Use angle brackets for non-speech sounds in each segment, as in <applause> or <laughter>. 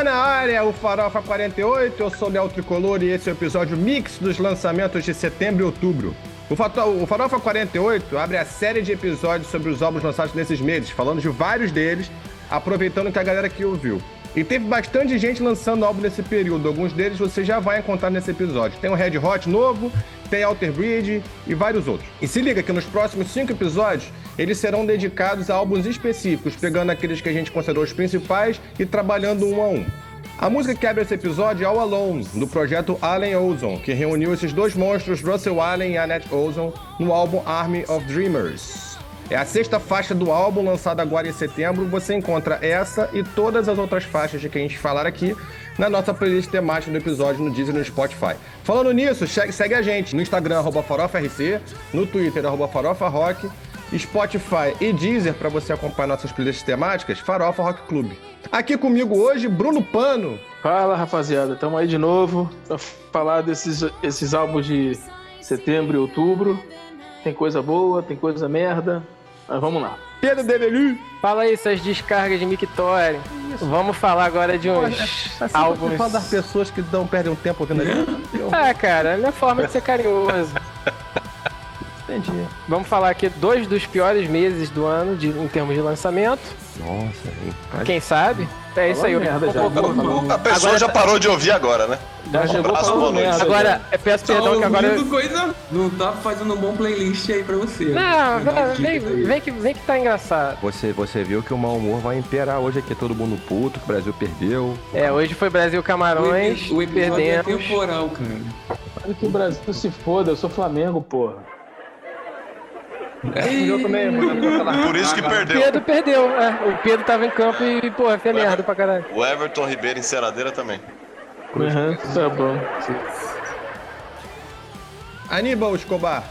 Tá na área o Farofa 48, eu sou Léo Tricolor e esse é o episódio mix dos lançamentos de setembro e outubro. O, o Farofa 48 abre a série de episódios sobre os álbuns lançados nesses meses, falando de vários deles, aproveitando que a galera aqui ouviu. E teve bastante gente lançando álbum nesse período. Alguns deles você já vai encontrar nesse episódio. Tem o Red Hot novo, tem Alter Bridge e vários outros. E se liga que nos próximos cinco episódios eles serão dedicados a álbuns específicos, pegando aqueles que a gente considerou os principais e trabalhando um a um. A música que abre esse episódio é All Alone, do projeto Allen Ozone, que reuniu esses dois monstros, Russell Allen e Annette Ozone, no álbum Army of Dreamers. É a sexta faixa do álbum, lançada agora em setembro. Você encontra essa e todas as outras faixas de que a gente falar aqui na nossa playlist temática do episódio no Deezer e no Spotify. Falando nisso, segue a gente no Instagram, arroba no Twitter, arroba FarofaRock, Spotify e Deezer para você acompanhar nossas playlists temáticas, Farofa Rock Club. Aqui comigo hoje, Bruno Pano. Fala, rapaziada. Estamos aí de novo para falar desses esses álbuns de setembro e outubro. Tem coisa boa, tem coisa merda. Mas vamos lá. Pedro Develu. Fala aí suas descargas de Mictória. Vamos falar agora de uns Pô, assim álbuns. Fala das pessoas que não perdem um tempo ouvindo aqui. ah, cara, é minha forma de ser carinhoso. <laughs> Entendi. Vamos falar aqui dois dos piores meses do ano de, em termos de lançamento. Nossa, hein? Quem sabe? É isso aí. Merda, já. A pessoa agora, já parou de ouvir agora, né? Já chegou falando merda. Agora, eu peço tá perdão que agora... Eu... coisa... Não tá fazendo um bom playlist aí pra você. Não, vem, vem, que, vem que tá engraçado. Você, você viu que o mau humor vai imperar hoje aqui, todo mundo puto, que o Brasil perdeu. É, hoje foi Brasil Camarões, o, o perdemos. É temporal, cara. Olha que o Brasil se foda, eu sou Flamengo, porra. É, também, Por isso que perdeu. O Pedro perdeu, é. O Pedro tava em campo e, pô, foi merda pra caralho. O Everton Ribeiro em Ceradeira também. Uhum, tá bom. Aníbal Escobar.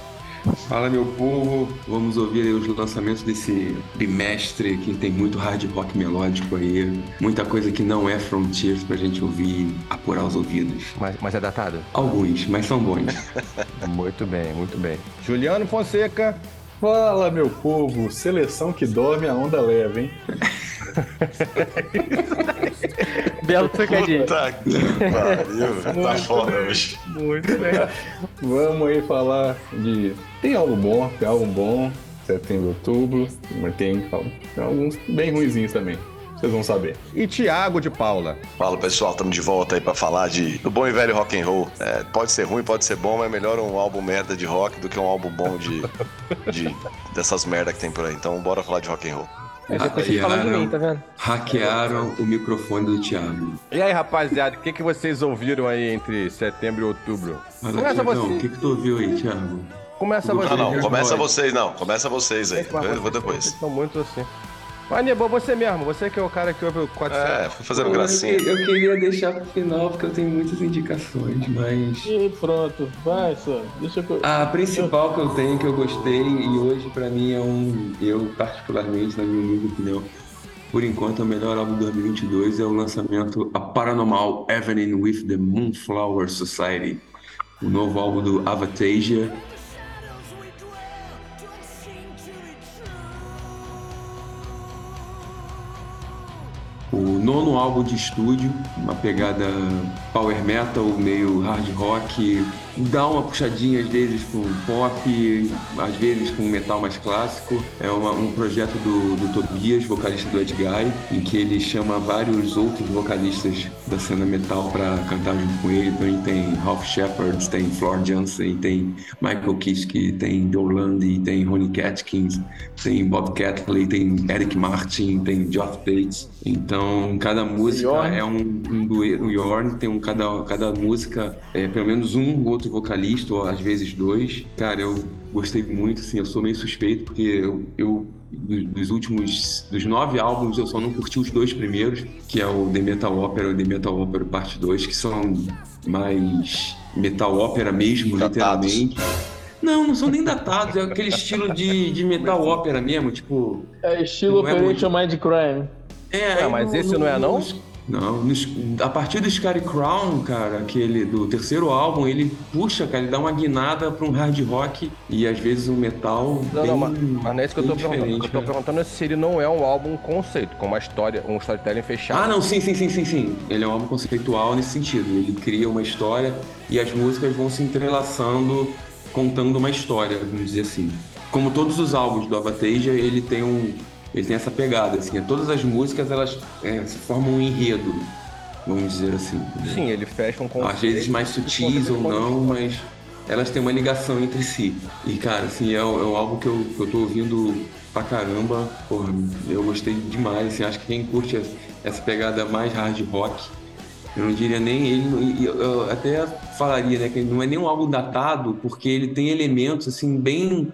Fala meu povo, vamos ouvir os lançamentos desse bimestre que tem muito hard rock melódico aí, muita coisa que não é Frontiers pra gente ouvir e apurar os ouvidos. Mas, mas é datado? Alguns, mas são bons. <laughs> muito bem, muito bem. Juliano Fonseca. Fala, meu povo. Seleção que dorme, a onda leva, hein? <laughs> Belo trocadilho. Puta que pariu, tá foda hoje. Muito bem. Vamos aí falar de... Tem algo bom, tem algo bom. Setembro, outubro. Mas tem, tem alguns bem ruizinhos também. Vocês vão saber. E Tiago de Paula. Fala pessoal, estamos de volta aí para falar de do bom e velho rock and roll. É, pode ser ruim, pode ser bom, mas é melhor um álbum merda de rock do que um álbum bom de, <laughs> de dessas merda que tem por aí. Então bora falar de rock and roll. É, hackearam, mim, tá hackearam o microfone do Thiago. E aí, rapaziada, o que, que vocês ouviram aí entre setembro e outubro? Mas, Começa você. O que, que tu ouviu aí, Thiago? Começa você. Não, não, começa vocês, não. Começa vocês aí. Eu vou depois. Estão muito assim. Aníbal, você mesmo, você que é o cara que ouve o 400. É, fui fazendo gracinha. Eu, eu, queria deixar pro final, porque eu tenho muitas indicações, mas. E pronto, vai só. Deixa eu. A principal que eu tenho, que eu gostei, e hoje pra mim é um. Eu, particularmente, na minha humilde opinião, por enquanto, o melhor álbum de 2022 é o lançamento A Paranormal Evening with the Moonflower Society, o novo álbum do Avatasia o nono álbum de estúdio, uma pegada power metal, meio hard rock, dá uma puxadinha às vezes com pop, às vezes com metal mais clássico. É uma, um projeto do, do Tobias, vocalista do Ed Guy, em que ele chama vários outros vocalistas da cena metal para cantar junto com ele. Então tem Ralph Shepard, tem Floor Jansen, tem Michael Kiske, tem Joe Lundy, tem Ronnie Catkins, tem Bob Catley, tem Eric Martin, tem Geoff Bates. Então cada música é um, um dueto. O Yorn tem um cada cada música é pelo menos um outro vocalista, ou às vezes dois. Cara, eu gostei muito, assim, eu sou meio suspeito, porque eu, eu dos últimos, dos nove álbuns, eu só não curti os dois primeiros, que é o The Metal Opera e o The Metal Opera Parte 2, que são mais metal ópera mesmo, Datados. literalmente. Não, não são nem datados, é aquele estilo de, de metal ópera mesmo, tipo... É estilo é Operation é muito... Mind Crime. É, mas esse não é não? Não, nos- a partir do Scary Crown, cara, aquele do terceiro álbum, ele puxa, cara, ele dá uma guinada pra um hard rock e às vezes um metal Não, bem, não, mas, mas não é isso que eu tô perguntando. Eu tô né? perguntando é se ele não é um álbum conceito, com uma história, um storytelling fechado. Ah, não, sim, sim, sim, sim, sim. Ele é um álbum conceitual nesse sentido. Ele cria uma história e as músicas vão se entrelaçando, contando uma história, vamos dizer assim. Como todos os álbuns do Avateja, ele tem um, ele tem essa pegada, assim. Todas as músicas elas é, se formam um enredo, vamos dizer assim. Sim, ele fecha um conceito. Às vezes mais sutis ou não, mas elas têm uma ligação entre si. E, cara, assim, é, é um álbum que eu, que eu tô ouvindo pra caramba. Porra, eu gostei demais. Assim, acho que quem curte essa- pegada mais hard rock, eu não diria nem ele, eu, até falaria, né, que não é nem um álbum datado, porque ele tem elementos, assim, bem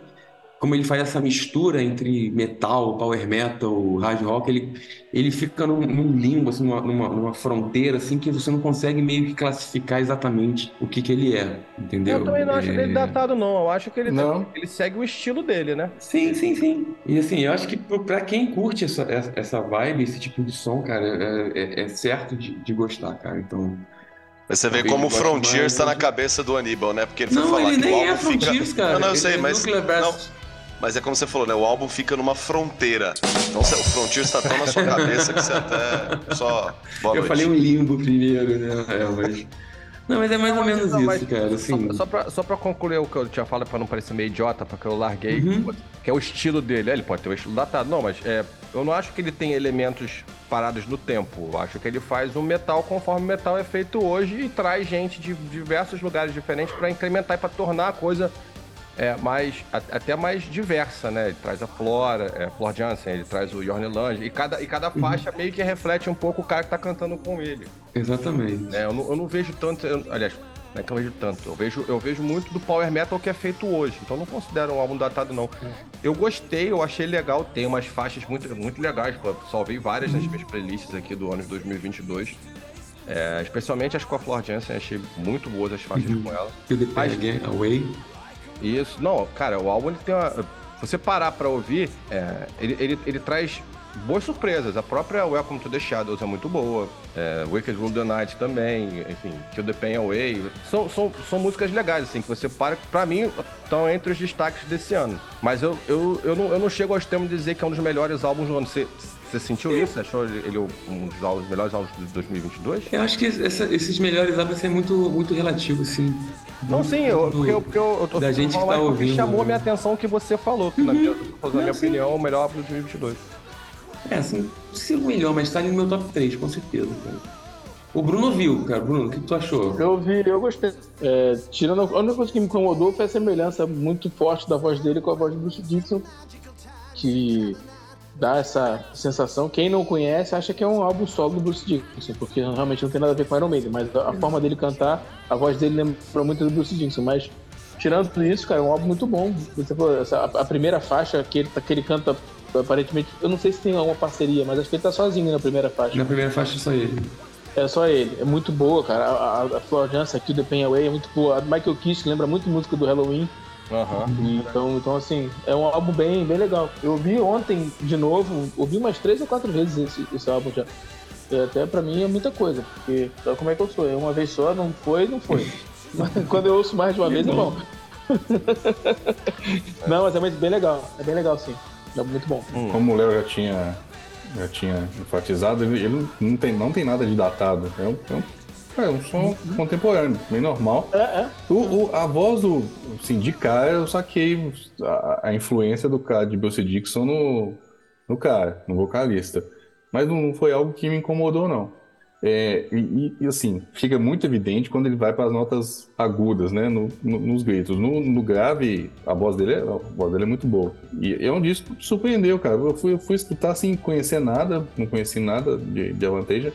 como ele faz essa mistura entre metal, power metal, hard rock, ele, ele fica num, num limbo, assim, numa, numa, numa fronteira, assim, que você não consegue meio que classificar exatamente o que que ele é, entendeu? Eu também não acho É- ele datado, não. Eu acho que ele, Não. ele segue o estilo dele, né? Sim, sim, sim. E assim, eu acho que pra quem curte essa, essa- vibe, esse tipo de som, cara, é, é- é certo de, de gostar, cara. Então. Você vê como o Frontiers mais, tá na cabeça do Aníbal, né? Porque ele foi Não, falar ele que o nem é álbum fica... Frontiers, cara. Não, não, eu Ele sei, é mas... Não, mas é como você falou, né? O álbum fica numa fronteira. Então você- o Frontiers tá tão na sua cabeça que você até só... Boa eu noite. falei um limbo primeiro, né? É, mas. Não, mas é mais ou menos Não, isso, cara. Assim. Só, só, pra, só pra concluir o que eu tinha falado, pra não parecer meio idiota, porque eu larguei, Uhum. que é o estilo dele. É, Ele pode ter o estilo datado, não, mas é, eu não acho que ele tem elementos parados no tempo. Eu acho que ele faz um metal conforme o metal é feito hoje e traz gente de diversos lugares diferentes pra incrementar e pra tornar a coisa é, mais, a- até mais diversa, né? Ele traz a Flora, é, Flor Jansen, ele traz o Jorn Lange, e cada, e cada faixa meio que reflete um pouco o cara que tá cantando com ele Exatamente. né? Eu não, eu não vejo tanto, eu- aliás, não é que eu vejo tanto, eu vejo, eu vejo muito do power metal que é feito hoje, então eu não considero um álbum datado não. Eu gostei, eu achei legal, tem umas faixas muito, muito legais, pô, salvei várias nas minhas playlists aqui do ano de 2022. É, especialmente as com a Flor Jansen, achei muito boas as faixas com ela. Feel the Mas- Pain Again, Away. Isso, não, cara, o álbum ele tem uma. Você parar pra ouvir, é, ele, ele, ele traz boas surpresas. A própria Welcome to the Shadows é muito boa. É, Wicked Rule the Night também, enfim, Kill the Pain Away. São, são, são músicas legais, assim, que você para. Pra mim, estão entre os destaques desse ano. Mas eu, eu, eu, não, eu não chego ao extremo de dizer que é um dos melhores álbuns do ano. Você, você sentiu isso? Você achou ele, um dos álbuns- melhores álbuns de 2022? Eu acho que essa- esses melhores álbuns é muito, muito relativo, assim. Não, sim, eu, porque eu, porque eu, eu tô Da gente que tá ouvindo, chamou a né? minha atenção o que você falou, que na minha, na minha Não, sim. opinião é o melhor álbum de 2022. É, assim, não sei o melhor, mas tá ali no meu top 3, com certeza, cara. O Bruno viu, cara. Bruno, o que tu achou? Eu vi, eu gostei. É, tirando a única coisa que me incomodou foi a semelhança muito forte da voz dele com a voz do Bruce Dixon, que dá essa sensação. Quem não conhece acha que é um álbum solo do Bruce Dixon, porque realmente não tem nada a ver com Iron Maiden, mas a, a forma dele cantar, a voz dele lembra muito do Bruce Dixon. Mas tirando tudo isso, cara, é um álbum muito bom. Você falou, essa- a, primeira faixa que ele, que ele canta, aparentemente, eu não sei se tem alguma parceria, mas acho que ele tá sozinho na primeira faixa. Na primeira faixa só ele. É só ele. É muito boa, cara. A, a, a Flor Jansen aqui, The Pain Away, é muito boa. A Michael Kiske lembra muito música do Halloween. Aham. Então, então, assim, é um álbum bem, bem legal. Eu ouvi ontem de novo, ouvi umas três ou quatro vezes esse, esse álbum já. E até pra mim é muita coisa, porque sabe como é que eu sou? É uma vez só, não foi, não foi. <laughs> Mas quando eu ouço mais de uma vez é <laughs> bom. não, mas é muito bem legal. É bem legal, sim. É muito bom. Como o Léo já tinha, já tinha enfatizado, ele, ele não, tem, não tem nada de datado. É um, é um, é um som contemporâneo, bem normal. É, é. O, o- a voz do. Assim, de cara, eu saquei a, a influência do cara de Bruce Dixon no, no cara, no vocalista. Mas não foi algo que me incomodou, não. É, e, e, assim, fica muito evidente quando ele vai para as notas agudas, né? no- no- nos gritos. No, no grave, a voz, dele é, a voz dele é muito boa. E é um disco que surpreendeu, cara. Eu fui, eu fui escutar sem conhecer nada, não conheci nada de, de Avanteja.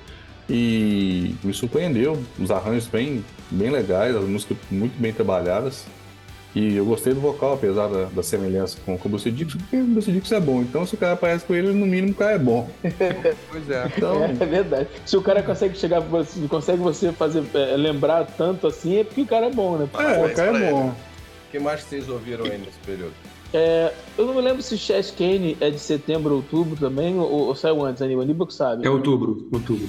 E me surpreendeu. Os arranjos bem, bem legais, as músicas muito bem trabalhadas. E eu gostei do vocal, apesar da, da semelhança com, com o Bruce Dixon, porque o Bruce Dixon é bom. Então, se o cara aparece com ele, no mínimo o cara é bom. <laughs> Pois é. Então, É, é verdade. Se o cara consegue chegar, você- consegue você fazer é, lembrar tanto assim, é porque o cara é bom, né? é, o cara é bom. O que mais vocês ouviram aí nesse período? É, eu não me lembro se Chess Kane é de setembro ou outubro também, ou, ou saiu antes, Aníbal. Aníbal que sabe. É outubro, outubro.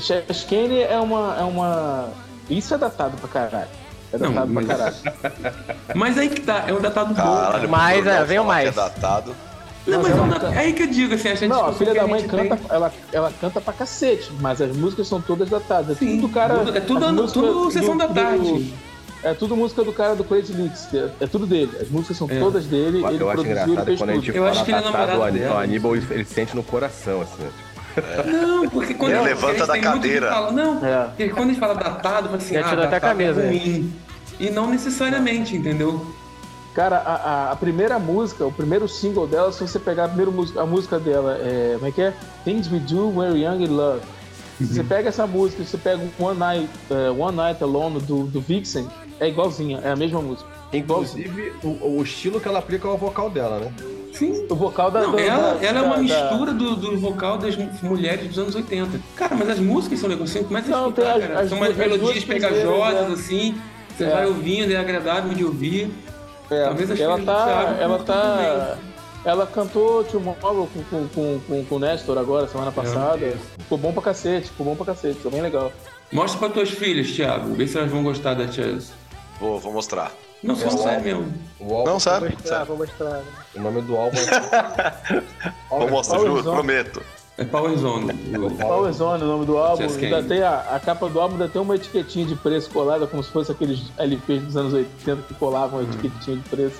Cheskane é uma, é uma. Isso é datado pra caralho. É Não, datado mas- pra caralho. <laughs> Mas aí que tá, é um datado bom. Caralho, Mas, pro Bruno é, vem o falar que mais. É datado. Não, mas Mas é, é aí que eu digo, assim, a gente Não, a filha da mãe canta, tem- ela, ela canta pra cacete, mas as músicas são todas datadas. É Sim, tudo do cara. tudo- é tudo- músicas tudo sessão da tarde. é tudo música do cara do Crazy Leaks. É, é tudo dele. As músicas são É. todas dele. Eu, ele acho produziu, ele engraçado quando a tudo. gente Eu fala acho que ele é datado, namorado o Aníbal, ele, ele sente no coração, assim, né? Não, porque quando Ele levanta eles da têm muito que cadeira. falar- Não, É. porque quando eles falam datado, fala assim, ah, tirou até a datado camisa, é é. ruim. E não necessariamente, entendeu? Cara, a, a- a primeira música, o primeiro single dela, se você pegar a primeira música, a música dela, é, como é que é? Things We Do When We're Young in Love. Se você pega essa música, você pega o One Night, é, One Night Alone do, do Vixen, é igualzinha, é a mesma música. Inclusive, o, o estilo que ela aplica ao vocal dela, né? Sim. O vocal da. Não, da- ela, da- ela é uma da- mistura do, do vocal das mu- mulheres dos anos 80. Cara, mas as músicas são legais. Você começa a Não, escutar, tem as- cara. as São umas melodias pegajosas, é. assim. Você É. vai ouvindo, é agradável de ouvir. É, Talvez as ela filhas do tá. Thiago Ela tá. Ela cantou Tomorrow com, com, com, com, com o Nestor agora, semana passada. Ficou bom pra cacete, ficou bom pra cacete, ficou bem legal. Mostra pra tuas filhas, Thiago. Vê se elas vão gostar da Chess. Vou, vou mostrar. Não, só É, sério mesmo. O álbum, Não, sabe? Vou mostrar, vou mostrar. O nome do álbum é... <laughs> Vou mostrar, juro, Zone. prometo. É Power Zone. Power Zone, o nome do álbum. Ainda tem a, a capa do álbum ainda tem uma etiquetinha de preço colada, como se fosse aqueles LPs dos anos 80 que colavam a etiquetinha de preço.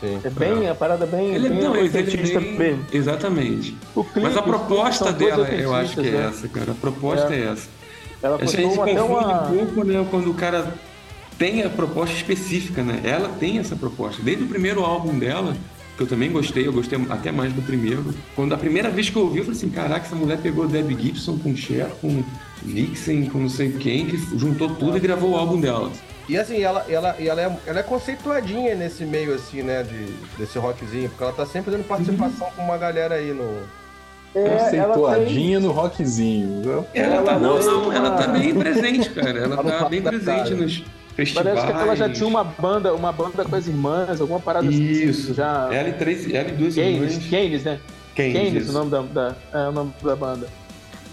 Sim. É bem, a parada é bem, Ele é, bem não, ele, é bem- mesmo. Exatamente. O clipe, Mas a proposta dela, eu acho que é né? essa, cara. A proposta é, essa. Ela A gente confunde uma. um pouco, né, quando o cara tem a proposta específica, né? Ela tem essa proposta. Desde o primeiro álbum dela, que eu também gostei, eu gostei até mais do primeiro. Quando a primeira vez que eu ouvi, eu falei assim, caraca, essa mulher pegou Debbie Gibson com Cher, com Vixen, com não sei quem, que juntou tudo e gravou o álbum dela. E assim, ela, ela, ela, é, ela é conceituadinha nesse meio, assim, né, de, desse rockzinho, porque ela tá sempre dando participação com uma galera aí no... É, ela tem- Conceituadinha no rockzinho. Ela, Ela tá, não, não, ela tá bem presente, cara. Ela Tá no tá bem presente cara. nos festivais. Parece que ela já tinha uma banda, uma banda com as irmãs, alguma parada Isso. assim. Já. Ela e, três, ela e duas Keynes, irmãs. Keynes, né? Keynes, Keynes, isso. o nome da, da- é o nome da banda.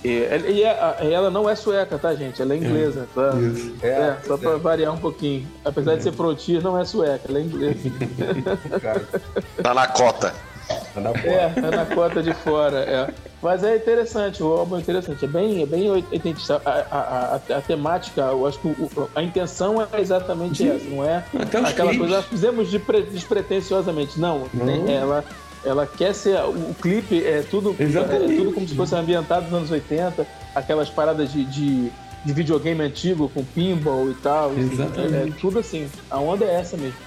E, e a- e ela não é sueca, tá, gente? Ela é inglesa. tá? Isso. É, só pra variar um pouquinho. Apesar de ser frontier, não é sueca, ela é inglesa. <laughs> Cara, Tá na cota. Tá na É, é na cota de fora, é. Mas é interessante, o álbum é interessante, é bem, é bem oitentista. A, a, a, a temática, eu acho que o- a intenção é exatamente essa, não é Até os aquela clipes. coisa, "Ah, fizemos despre- despretensiosamente. Não, né, ela, ela quer ser. O, o clipe é tudo, é Exatamente. tudo como se fosse ambientado nos anos 80, aquelas paradas de, de, de videogame antigo com pinball e tal. Exatamente. É, é tudo assim. A onda é essa mesmo.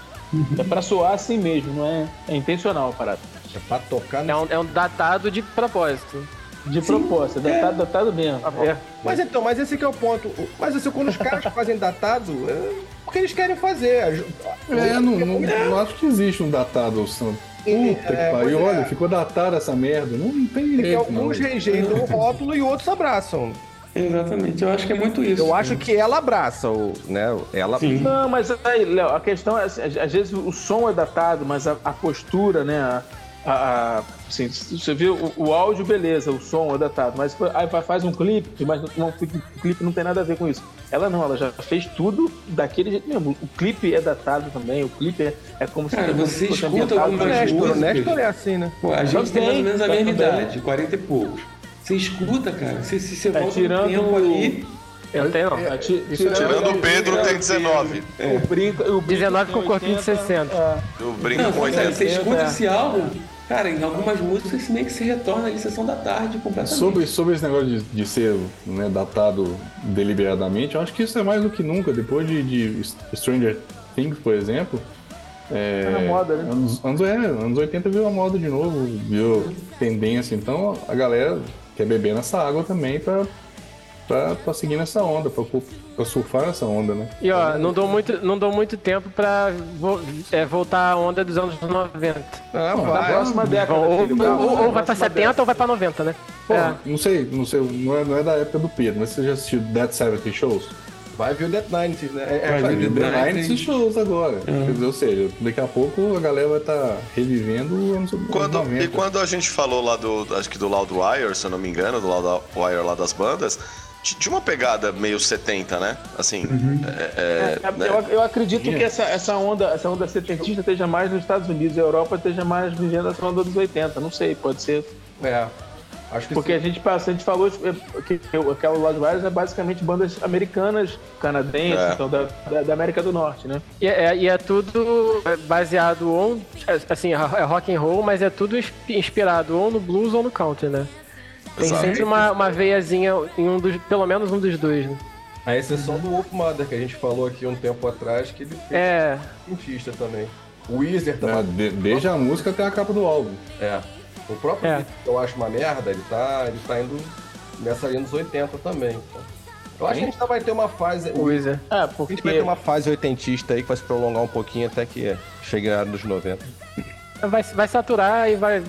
É pra soar assim mesmo, não é? É intencional a parada. É pra tocar no... É um, é um datado de propósito. De propósito, datado, datado mesmo. É. Mas então, mas esse que é o ponto. Mas assim, quando os caras <laughs> fazem datado, é porque eles querem fazer. A- É, não, não, não acho que existe um datado. São... Puta que É, pariu, pois é. olha, ficou datada essa merda. Não, não tem Tem que jeito, alguns não. rejeitam o rótulo e outros abraçam. Exatamente, eu acho que é muito isso. Eu acho que ela abraça, o, né? Ela. Sim. Não, mas aí, Léo, a questão é, assim, às às vezes o som é datado, mas a, a postura, né? A, a- a- assim, você vê o, o áudio, beleza, o som é datado, mas aí faz um clipe, mas não, o clipe não tem nada a ver com isso. Ela não, ela já fez tudo daquele jeito mesmo. O clipe é datado também, o clipe é, é como se Cara, você escuta algumas músicas. honesto é assim, né? Pô, a gente tem mais ou menos a Também, mesma também. idade, 40 e poucos. Você escuta, cara, você, se você volta tirando tempo o- ali. Eu tenho, não. É, ti- Tirando o Pedro, tirando tem 19. O brinco, o brinco 19 com tem corpinho de 80, 60. é. Eu brinco Não, com cara, 80. você escuta É. esse álbum, cara, em algumas músicas meio que se retorna ali sessão da tarde completamente. Sobre, sobre esse negócio de, de ser né, datado deliberadamente, eu acho que isso é mais do que nunca. Depois de, de Stranger Things, por exemplo. É, Tá na moda, né? Anos, anos, é, anos 80 virou a moda de novo, virou tendência. Então a galera quer beber nessa água também pra, pra, pra seguir nessa onda, pra, pra surfar nessa onda, né? E ó, não dou muito, não dou muito tempo pra vo- é, voltar à onda dos anos 90. Ah, Na vai. próxima década, Ou, filho, ou- ou- na ou vai pra próxima 70 ou vai pra 90, né? Pô, É. não sei, não sei, não é, não é da época do Pedro, mas você já assistiu Dead 70 Shows? Vai ver o Death 90, né? É, é, Vai ver The The 90 90 Shows agora. Quer dizer, ou seja, daqui a pouco a galera vai estar revivendo os anos Quando, 90. e quando a gente falou lá do, acho que do Loudwire, se eu não me engano, do Loudwire lá das bandas, Tinha uma pegada meio 70, né? Assim, é, é, né? Eu, eu acredito que essa, essa onda, essa onda setentista esteja mais nos Estados Unidos, a Europa esteja mais vivendo essa onda dos 80. Não sei, pode ser. É. Acho que Porque sim. a gente passa, a gente falou é, que aquela Lost Wires é basicamente bandas americanas, canadenses, É. então da, da, da América do Norte, né? E é, e é tudo baseado ou assim, é rock and roll, mas é tudo ins- inspirado ou no blues ou no country, né? Tem Exato. sempre uma, uma veiazinha em um dos, pelo menos um dos dois, né? A exceção do Wolf Mother, que a gente falou aqui um tempo atrás, que ele fez É, cientista também. O Weezer também. De- desde a música até a capa do álbum. É. O próprio É. Que eu acho uma merda, ele tá, ele tá indo nessa linha dos 80 também. então. Eu acho que a gente ainda vai ter uma fase. o Weezer. É, A porque gente vai ter uma fase oitentista aí que vai se prolongar um pouquinho até que chegue na área dos 90. Vai, vai saturar e vai.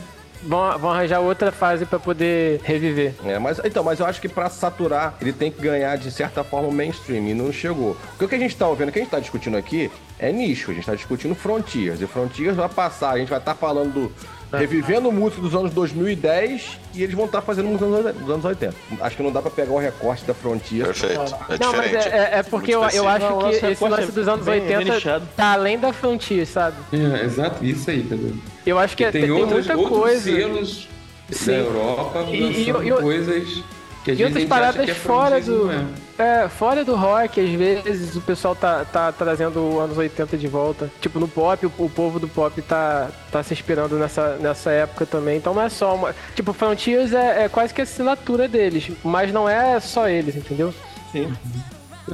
Vão, vão arranjar outra fase pra poder reviver. É, mas, então, mas eu acho que pra saturar, ele tem que ganhar, de certa forma, o mainstream, e não chegou. Porque o que a gente tá ouvindo, o que a gente tá discutindo aqui, é nicho, a gente tá discutindo Frontiers, e Frontiers vai passar, a gente vai estar falando do... Revivendo música dos anos 2010 e eles vão estar fazendo música dos anos- dos anos 80. Acho que não dá pra pegar o recorte da Frontiers. Perfeito. É Não, mas é, é- é porque eu, Muito eu acho Não, que esse recorte lance é dos anos bem- bem 80 nichado. tá além da Frontier, sabe? É, exato, isso aí, Pedro. Eu acho que é- tem tem, outras, muita outros coisa. selos Sim. da Europa E- e- e- coisas que E outras a gente paradas que é fora francês e do. não é. Fora do rock, às vezes o pessoal tá, tá trazendo os anos 80 de volta. Tipo, no pop, o, o povo do pop tá, tá se inspirando nessa, nessa época também. Então não é só uma. Tipo, Frontiers é, é quase que a assinatura deles, mas não é só eles, entendeu?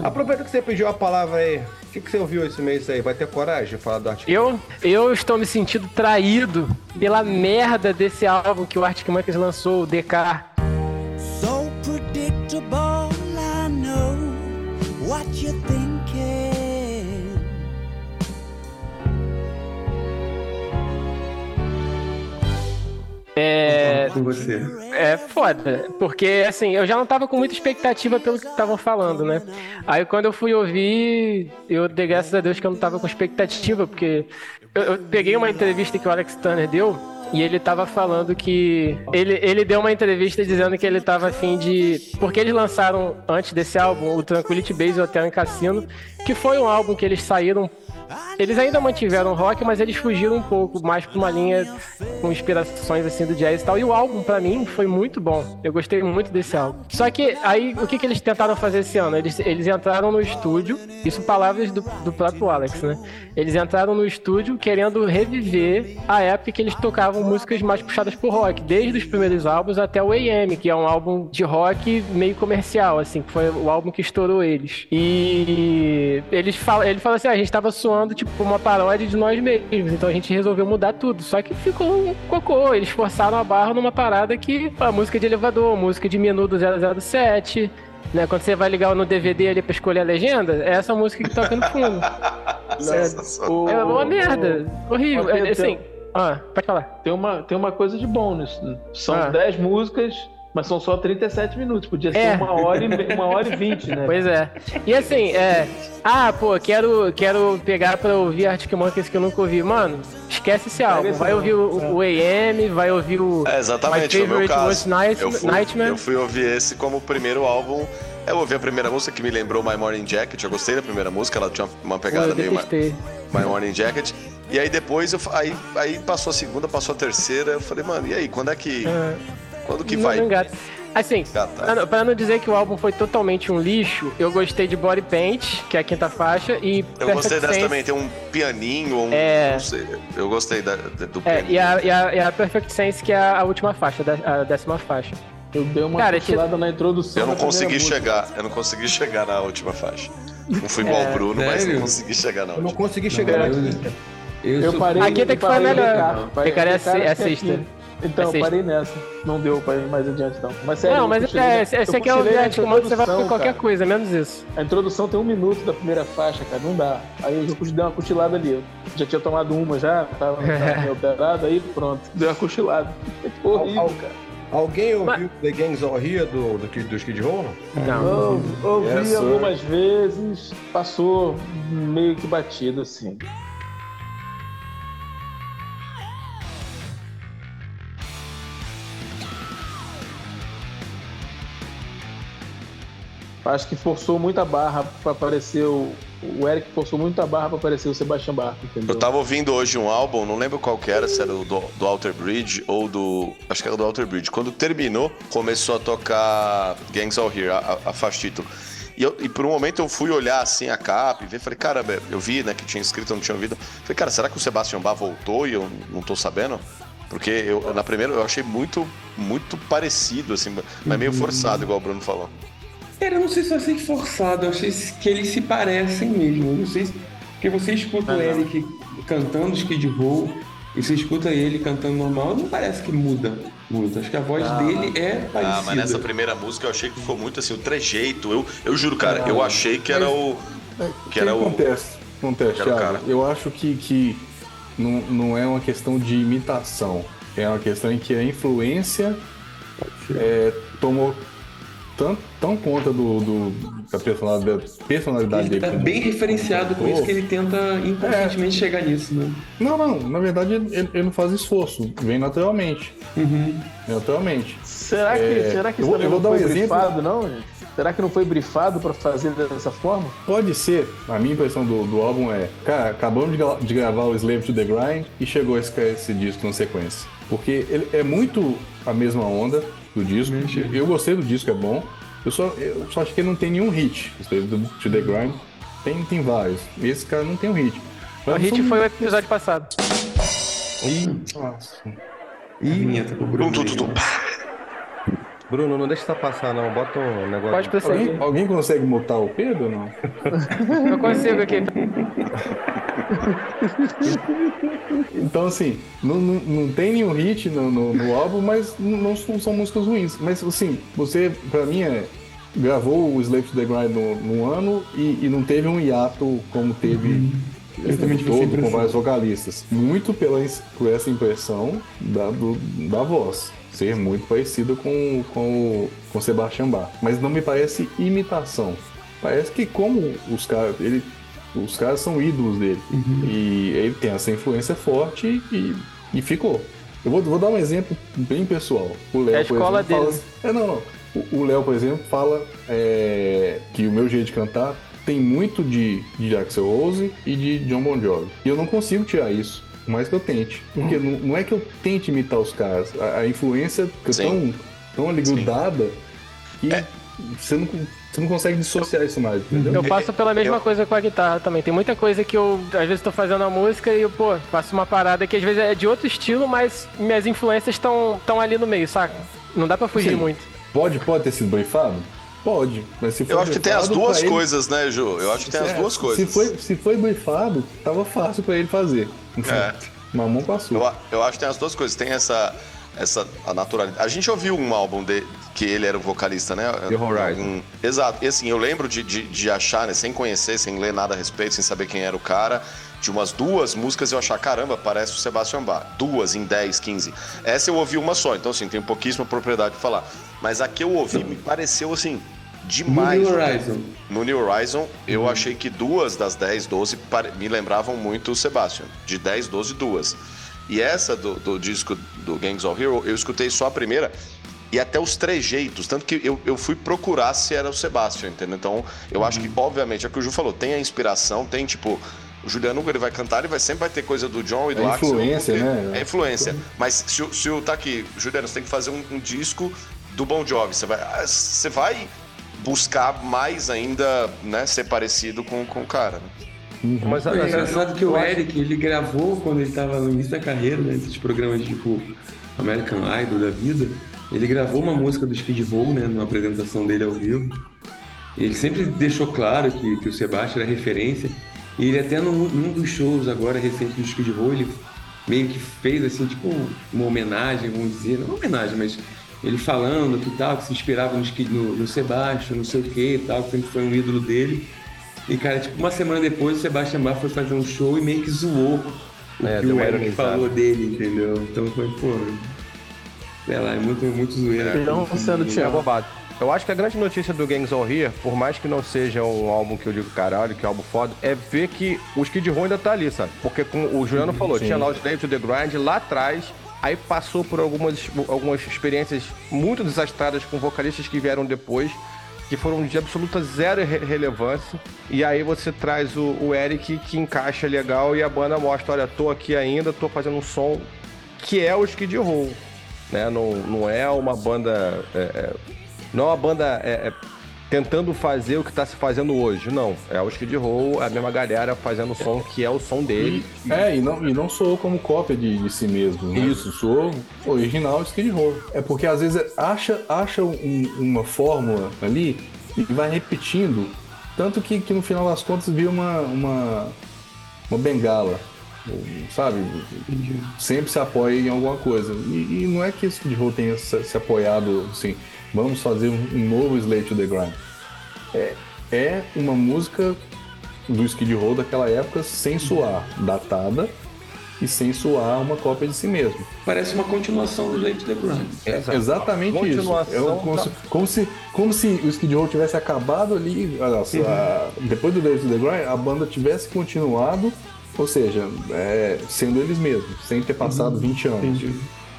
Aproveita que você pediu a palavra aí. O que, que você ouviu esse mês aí? Vai ter coragem de falar do artigo? Eu, eu estou me sentindo traído pela merda desse álbum que o Arctic Monkeys lançou, o DK. So Com você. É foda, porque assim, eu já não tava com muita expectativa pelo que estavam falando, né? Aí quando eu fui ouvir, eu dei graças a Deus que eu não tava com expectativa, porque eu, eu peguei uma entrevista que o Alex Turner deu e ele tava falando que. Ele, ele deu uma entrevista dizendo que ele tava afim de. Porque eles lançaram antes desse álbum o Tranquility Base e o Hotel em Cassino, que foi um álbum que eles saíram eles ainda mantiveram rock, mas eles fugiram um pouco mais pra uma linha com inspirações assim do jazz e tal. E o álbum, pra mim, foi muito bom. Eu gostei muito desse álbum. Só que aí, o que, que eles tentaram fazer esse ano? Eles, eles entraram no estúdio, isso palavras do, do próprio Alex, né? Eles entraram no estúdio querendo reviver a época que eles tocavam músicas mais puxadas pro rock, desde os primeiros álbuns até o AM, que é um álbum de rock meio comercial, assim, que foi o álbum que estourou eles. E eles falam, ele fala assim: ah, a gente tava suando tipo uma paródia de nós mesmos, então a gente resolveu mudar tudo. Só que ficou um cocô, eles forçaram a barra numa parada que a música de elevador, música de menu do 007. Né, quando você vai ligar no DVD ali pra escolher a legenda, é essa música que toca no fundo. <laughs> É uma o- merda. Horrível. É, assim. Ah, pode falar. Tem uma, tem uma coisa de bom nisso. São Ah. 10 músicas, mas são só 37 minutos. Podia ser É. uma hora, e, uma hora e 20, né? <laughs> Pois é. E assim, é. Ah, pô, quero, quero pegar pra ouvir Arctic Monkeys que eu nunca ouvi. Mano, esquece esse álbum. Vai ouvir o, o AM, vai ouvir o. É, exatamente, My no meu Favorite caso. Worst Night- eu, fui, Nightmare. eu fui ouvir esse como o primeiro álbum. Eu ouvi a primeira música que me lembrou My Morning Jacket. Eu gostei da primeira música, ela tinha uma Pô, pegada eu meio My. My Morning Jacket. E aí depois, eu, aí, aí passou a segunda, passou a terceira. Eu falei, mano, e aí, quando é que. É. Quando que Não- vai? não. Assim, pra não, pra não dizer que o álbum foi totalmente um lixo, eu gostei de Body Paint, que é a quinta faixa, e Eu Perfect gostei dessa Sense. também, tem um pianinho, um. É. Não sei. Eu gostei da, do É, pianinho. e a, e, a, e a Perfect Sense, que é a última faixa, a décima faixa. Eu dei uma Cara, cochilada na introdução. Eu não consegui música. chegar, eu não consegui chegar na última faixa. Não fui igual É, o Bruno, mas sério? não consegui chegar na Eu não última. consegui chegar eu, aqui. eu, Eu sou- parei. Aqui até que foi no melhor. No a a sexta. Então, É eu parei nessa. Não deu pra ir mais adiante, não. Mas sério, não, mas cochilei é, esse esse aqui é o Arctic Monkeys, você vai com qualquer cara. coisa, menos isso. A introdução tem um minuto da primeira faixa, cara. Não dá. Aí eu dei uma cochilada ali. Eu já tinha tomado uma já, tava, tava <laughs> meio operado, aí pronto. Deu uma cochilada. Ficou horrível, Al- cara. Alguém ouviu Mas- The Gangs All Here do, do, Kid- do Skid Row? não? Não. Eu ouvi Yes, algumas vezes, passou meio que batido, assim. Acho que forçou muita barra pra aparecer o. O Eric forçou muito a barra pra aparecer o Sebastian Bach, entendeu? Eu tava ouvindo hoje um álbum, não lembro qual que era, se era do, do Alter Bridge ou do. Acho que era do Alter Bridge. Quando terminou, começou a tocar Gangs All Here, a, a, a faixa título. E, eu, e por um momento eu fui olhar assim a capa e ver, falei, caramba, eu vi, né, que tinha escrito, eu não tinha ouvido. Falei, cara, será que o Sebastian Bach voltou e eu não tô sabendo? Porque eu, na primeira eu achei muito, muito parecido, assim, mas meio forçado, igual o Bruno falou. Cara, eu não sei se eu achei forçado, eu achei que eles se parecem mesmo. Eu não sei se... Porque você escuta o Eric cantando Skid Row e você escuta ele cantando normal, não parece que muda muito. Acho que a voz dele é parecida. Ah, mas nessa primeira música eu achei que ficou muito assim, o trejeito. Eu, eu juro, cara, eu achei que era o. Que era o. Acontece, acontece, que era o cara. Eu acho que, que não, não é uma questão de imitação. É uma questão em que a influência é, tomou tão, tão conta do, do- da personalidade, personalidade Ele dele. tá como bem referenciado com isso que ele tenta inconscientemente chegar nisso, né? Não, não, na verdade ele, ele não faz esforço, vem naturalmente. Naturalmente. Será que, É, será que eu isso também eu vou não dar um foi exemplo. brifado, não, gente? Será que não foi brifado pra fazer dessa forma? Pode ser, a minha impressão do, do álbum é, cara, acabamos de, gra- de gravar o Slave to the Grind e chegou esse, esse disco na sequência. Porque ele é muito a mesma onda do disco. Eu gostei do disco, é bom. Eu só, eu só acho que ele não tem nenhum hit. O Slave to the Grind tem, tem vários. Esse cara não tem um hit. O Mas hit são- foi o episódio passado. Nossa. A vinheta pro Bruno. Bruno, não deixa isso passar, não. Bota um negócio. Pode. Alguém, alguém consegue mutar o Pedro ou não? Eu consigo aqui. <laughs> <laughs> Então, assim, não, não, não tem nenhum hit no, no, no álbum, mas não são, são músicas ruins. Mas, assim, você, pra mim, é, gravou o Slave to the Grind no, no ano e, e não teve um hiato como teve essa todo, com vários vocalistas. Muito pela, por essa impressão da, do- da voz. Ser muito parecida com, com, o- com Sebastian Bach. Mas não me parece imitação. Parece que como os caras. Ele, os caras são ídolos dele. E ele tem essa influência forte e, e ficou. Eu vou, vou dar um exemplo bem pessoal. O Léo, É a por escola exemplo, deles. Fala, é, não, não. O- Léo, por exemplo, fala é, que o meu jeito de cantar tem muito de, de Axel Rose e de John Bon Jovi. E eu não consigo tirar isso, por mais que eu tente. Porque Uhum. não, não é que eu tente imitar os caras. A, a influência fica Sim. tão, tão ali grudada que É. você, não, você não consegue dissociar isso mais, entendeu? Eu passo pela mesma Eu- coisa com a guitarra também. Tem muita coisa que eu, às vezes, tô fazendo a música e eu, pô, faço uma parada que às vezes é de outro estilo, mas minhas influências estão tão ali no meio, saca? Não dá pra fugir Sim. muito. Pode, pode ter sido brifado? Pode. Mas se for Eu acho que tem as duas ele- coisas, né, Ju? Eu acho que tem as É, duas coisas. Se foi, se foi brifado, tava fácil pra ele fazer. É. Mamão passou. Eu, a- eu acho que tem as duas coisas. Tem essa, essa a naturalidade. A gente ouviu um álbum de, que ele era o vocalista, né? The Horizon. Um- exato. E assim, eu lembro de, de, de achar, né, sem conhecer, sem ler nada a respeito, sem saber quem era o cara, de umas duas músicas eu achar, caramba, parece o Sebastian Bach. Duas em 10, 15. Essa eu ouvi uma só, então assim, tenho pouquíssima propriedade de falar. Mas a que eu ouvi me pareceu assim. Demais. New Horizon. No New Horizon, eu achei que duas das 10, 12 pare- me lembravam muito o Sebastian. De 10, 12, duas. E essa do, do disco do Gangs of Hero, eu escutei só a primeira e até os trejeitos. Tanto que eu, eu fui procurar se era o Sebastian, entendeu? Então, eu acho que, obviamente, é o que o Ju falou, tem a inspiração, tem tipo. O Juliano ele vai cantar, ele vai sempre vai ter coisa do John e do É Axel. influência, porque né? É influência. Mas se, o- se o tá aqui, Juliano, você tem que fazer um, um disco do Bon Jovi. Você vai, ah, você vai buscar mais ainda, né, ser parecido com, com o cara. Né? Mas É engraçado que o Eric, ele gravou quando ele tava no início da carreira, né? Esses programas tipo American Idol da vida. Ele gravou uma música do Skid Row, né? Numa apresentação dele ao vivo. Ele sempre deixou claro que, que o Sebastião era referência. E ele até num, num dos shows agora recente do Skid Row, ele meio que fez assim, tipo, uma homenagem, vamos dizer, não uma homenagem, mas ele falando que tal, que se inspirava no, no, no Sebastião, não sei o que e tal, que sempre foi um ídolo dele. E, cara, tipo, uma semana depois o Sebastian Bach foi fazer um show e meio que zoou o É, que deu o Eric falou dele, entendeu? Então foi, pô. Sei lá, é muito, muito zoeira. Não sendo é Thiago. bobado. Eu acho que a grande notícia do Gangs On Here, por mais que não seja um álbum que eu digo caralho, que é um álbum foda, é ver que o Skid Row ainda tá ali, sabe? Porque como o Juliano falou, tinha lá o Slave to the Grind lá atrás, aí passou por algumas, algumas experiências muito desastradas com vocalistas que vieram depois. Que foram de absoluta zero re- relevância. E aí você traz o, o Eric que encaixa legal e a banda mostra, olha, tô aqui ainda, tô fazendo um som que é o Skid Row, né? Não, não é uma banda, é, é, não é uma banda é, é, tentando fazer o que tá se fazendo hoje, não. É o Skid Row, a mesma galera fazendo o som que é o som dele. É, e não, e não soou como cópia de, de si mesmo. Né? Isso, soou original de Skid Row. É porque às vezes acha, acha um- uma fórmula ali e vai repetindo. Tanto que, que no final das contas vira uma, uma, uma bengala. Sabe? Sempre se apoia em alguma coisa. E, e não é que o Skid Row tenha se, se apoiado assim, vamos fazer um, novo Slay to the Grind. É, é uma música do Skid Row daquela época sem soar datada e sem soar uma cópia de si mesmo. Parece uma continuação do Late the Grind. É exatamente isso. Continuação É um- como, da- se, como, se, como se o Skid Row tivesse acabado ali, olha só, a- depois do Days to the Grind, a banda tivesse continuado, ou seja, é, sendo eles mesmos, sem ter passado 20 anos.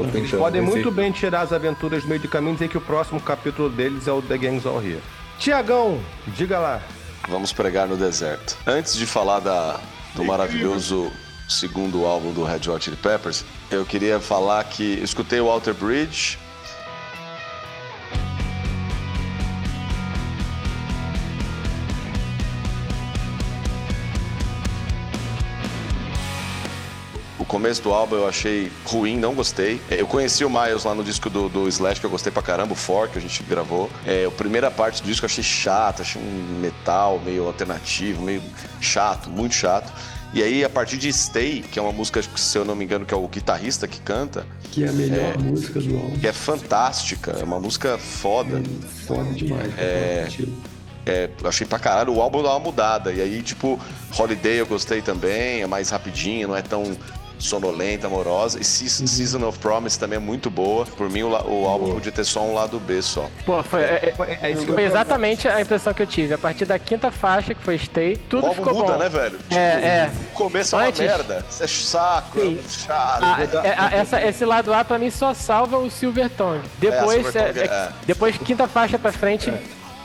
Tô Eles podem muito bem tirar as aventuras do meio de caminho e dizer que o próximo capítulo deles é o The Gangs All Here. Tiagão, diga lá. Vamos pregar no deserto. Antes de falar da, do maravilhoso segundo álbum do Red Hot Chili Peppers, eu queria falar que escutei o Walter Bridge. Começo do álbum eu achei ruim, não gostei. É, Eu conheci o Miles lá no disco do, do Slash, que eu gostei pra caramba, o For, que a gente gravou. É, a primeira parte do disco eu achei chato, achei um metal meio alternativo, meio chato, muito chato. E aí, a partir de Stay, que é uma música, se eu não me engano, que é o guitarrista que canta, Que é a melhor música do álbum. que é fantástica, é uma música foda. Foda demais. É. É, eu achei pra caralho, o álbum dá uma mudada. E aí, tipo, Holiday eu gostei também, é mais rapidinho, não é tão sonolenta, amorosa. E Seas- Season of Promise também é muito boa. Por mim, o, o álbum podia ter só um lado B só. Pô, foi, é- é- É foi exatamente a impressão que eu tive. A partir da quinta faixa, que foi Stay, tudo o álbum ficou muda, bom. né, velho? É, é. O começo é uma Antes- merda. Isso é saco, é Sim. chato. É- a- essa- esse lado A pra mim só salva o Silvertongue. Depois, é- é. depois quinta faixa pra frente,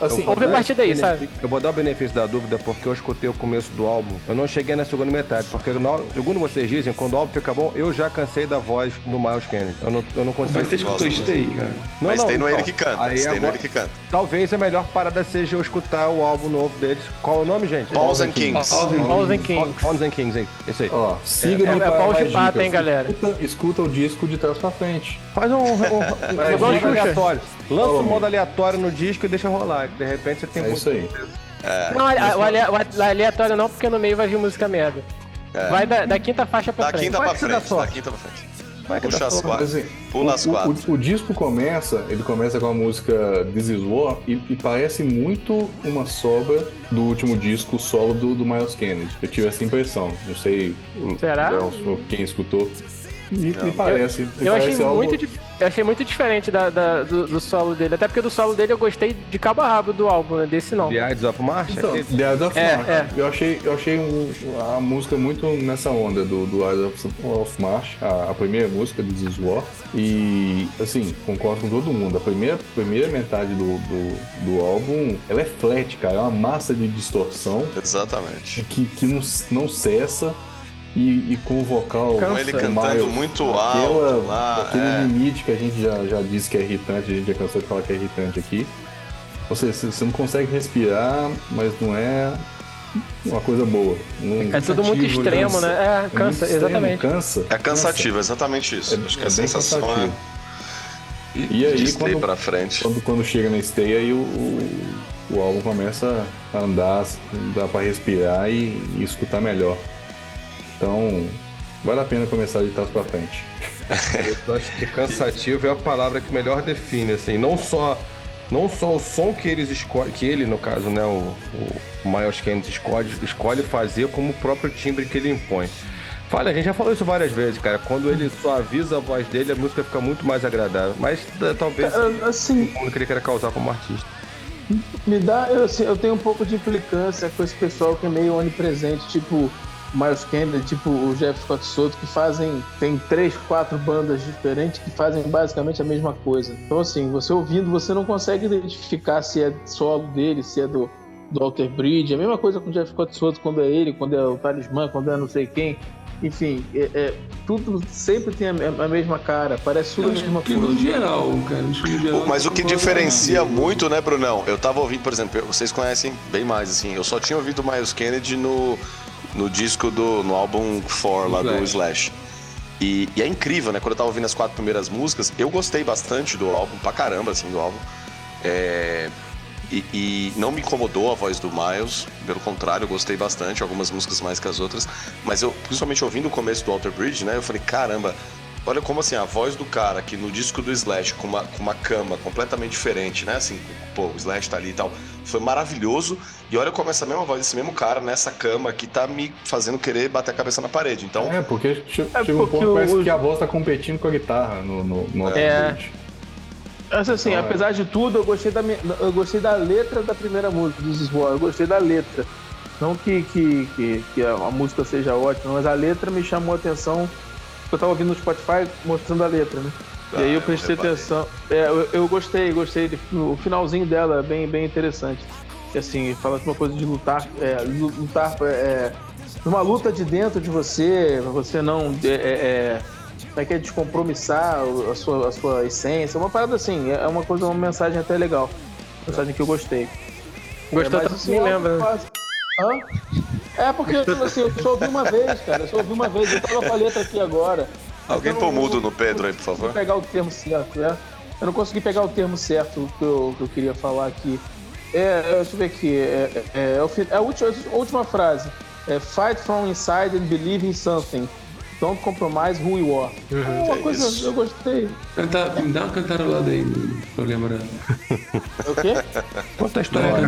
Assim, ouve a partir daí, sabe? Eu vou dar o benefício da dúvida porque eu escutei o começo do álbum. Eu não cheguei na segunda metade, porque na- segundo vocês dizem, quando o álbum fica bom, eu já cansei da voz do Miles Kennedy. Eu não, eu não consigo. Mas você escutou Stay, cara. Mas tem no ele então, que canta. aí Tem no agora- ele que canta. Talvez a melhor parada seja eu escutar o álbum novo deles. Qual é o nome, gente? Balls and Kings. Balls and Kings. Balls and Kings, aí. Esse aí. Ó, siga-me É- é pau de pata, dicas. hein, galera? Escuta, escuta o disco de trás pra frente. Faz um, um, um, um modo Xuxa. aleatório. Lança um modo aleatório no disco e deixa rolar. De repente você tem É isso aí. Não, a- o ale- o aleatório não, porque no meio vai vir música merda. Vai da, da quinta faixa pra Da frente. quinta Vai pra frente. Da quinta pra frente. Vai Puxa as quatro. Assim, Pula as o, quatro. O, o disco começa, ele começa com a música This Is War e, e parece muito uma sobra do último disco solo do, do Miles Kennedy. Eu tive essa impressão. Não sei o- Será? o- quem escutou. Me, me parece. me Eu achei, parece algo- muito, dif- eu achei muito diferente da, da- do, do solo dele. Até porque do solo dele eu gostei de cabo a rabo do álbum, né? Desse não. The Ides of March? Então, The Eyes of É, March. é. Eu achei, eu achei um- a música muito nessa onda do, do Eyes of, of March, a, a primeira música do This Is War. E, assim, concordo com todo mundo. A primeira, primeira metade do, do, do álbum, ela é flat, cara. É uma massa de distorção Exatamente. que, que não, não cessa. E, e com o vocal Com ele do cantando Miles, muito aquela- alto lá, Aquele é. limite que a gente já, já disse que é irritante, a gente já cansou de falar que é irritante aqui. Ou seja, você- você não consegue respirar, mas não é uma coisa boa. Não- É tudo muito extremo, cansa. né? É, muito cansa, extremo, exatamente. Cansa. É cansativo, exatamente isso. cansa. Acho que a É, é bem sensação cansativo. é. E aí, quando- pra frente. Quando, quando chega na stay, aí o, o, o álbum começa a andar, dá pra respirar e, e escutar melhor. Então, vale a pena começar de trás pra frente. <laughs> Eu acho que cansativo é a palavra que melhor define, assim, não só não só o som que eles escolhem, que ele, no caso, né, o, o Miles Kennedy escolhe, escolhe fazer, como o próprio timbre que ele impõe. Fala, a gente já falou isso várias vezes, cara. Quando ele suaviza a voz dele, a música fica muito mais agradável. Mas talvez Ah, Assim, o que ele queira causar como artista. me dá. Eu, assim, eu tenho um pouco de implicância com esse pessoal que é meio onipresente, tipo Miles Kennedy, tipo o Jeff Scott Soto, que fazem. Tem três, quatro bandas diferentes que fazem basicamente a mesma coisa. Então, assim, você ouvindo, você não consegue identificar se é solo dele, se é do, do Alter Bridge. A mesma coisa com o Jeff Scott Soto quando é ele, quando é o Talismã, quando é não sei quem. Enfim, é, é- tudo sempre tem a, a mesma cara, parece tudo a acho mesma que coisa. no geral, cara. Acho que no geral, Mas o que diferencia muito, né, Brunão? Eu tava ouvindo, por exemplo, vocês conhecem bem mais, assim. Eu só tinha ouvido Miles Kennedy no, no disco do. no álbum 4 lá do Slash. E, e é incrível, né? Quando eu tava ouvindo as quatro primeiras músicas, eu gostei bastante do álbum, pra caramba, assim, do álbum. É, e, e não me incomodou a voz do Miles, pelo contrário, eu gostei bastante, algumas músicas mais que as outras. Mas eu, principalmente ouvindo o começo do Alter Bridge, né? Eu falei, caramba, olha como assim, a voz do cara que no disco do Slash, com uma, com uma cama completamente diferente, né? Assim, pô, o Slash tá ali e tal. Foi maravilhoso. E olha como essa mesma voz desse mesmo cara nessa cama aqui tá me fazendo querer bater a cabeça na parede. Então, É, porque che- É chega um porque ponto que parece o- que a voz tá competindo com a guitarra no, no, no É. Bridge. Mas assim, é. apesar de tudo, eu gostei da, eu gostei da letra da primeira música, do War. Eu gostei da letra. Não que, que, que, que a, a música seja ótima, mas a letra me chamou a atenção. Eu tava ouvindo no Spotify mostrando a letra, né? Ah, e aí eu eu prestei reparei. atenção. É, eu, eu gostei, gostei. O finalzinho dela é bem, bem interessante. E, assim, fala de uma coisa de lutar, é, lu- lutar é, numa luta de dentro de você, pra você não é, é, é, é que é descompromissar a sua, a sua essência. Uma parada assim, é uma coisa, uma mensagem até legal. Mensagem que eu gostei. Gostou É, mas, assim, é lembra. uma fase- Hã? É porque assim, eu só ouvi uma vez, cara. Eu só ouvi uma vez. Eu tava com a letra aqui agora. alguém não- mudo no Pedro aí, por favor. pegar o termo certo, né? Eu não consegui pegar o termo certo que eu, que eu queria falar aqui. É, é, deixa eu ver aqui. É, é, é o fi- é a, última, a última frase. É, Fight from inside and believe in something. Don't compromise who you are. É uma É coisa, isso. eu gostei. Canta, me dá uma cantarolada aí, pra eu lembrar. É o quê? Conta a história O da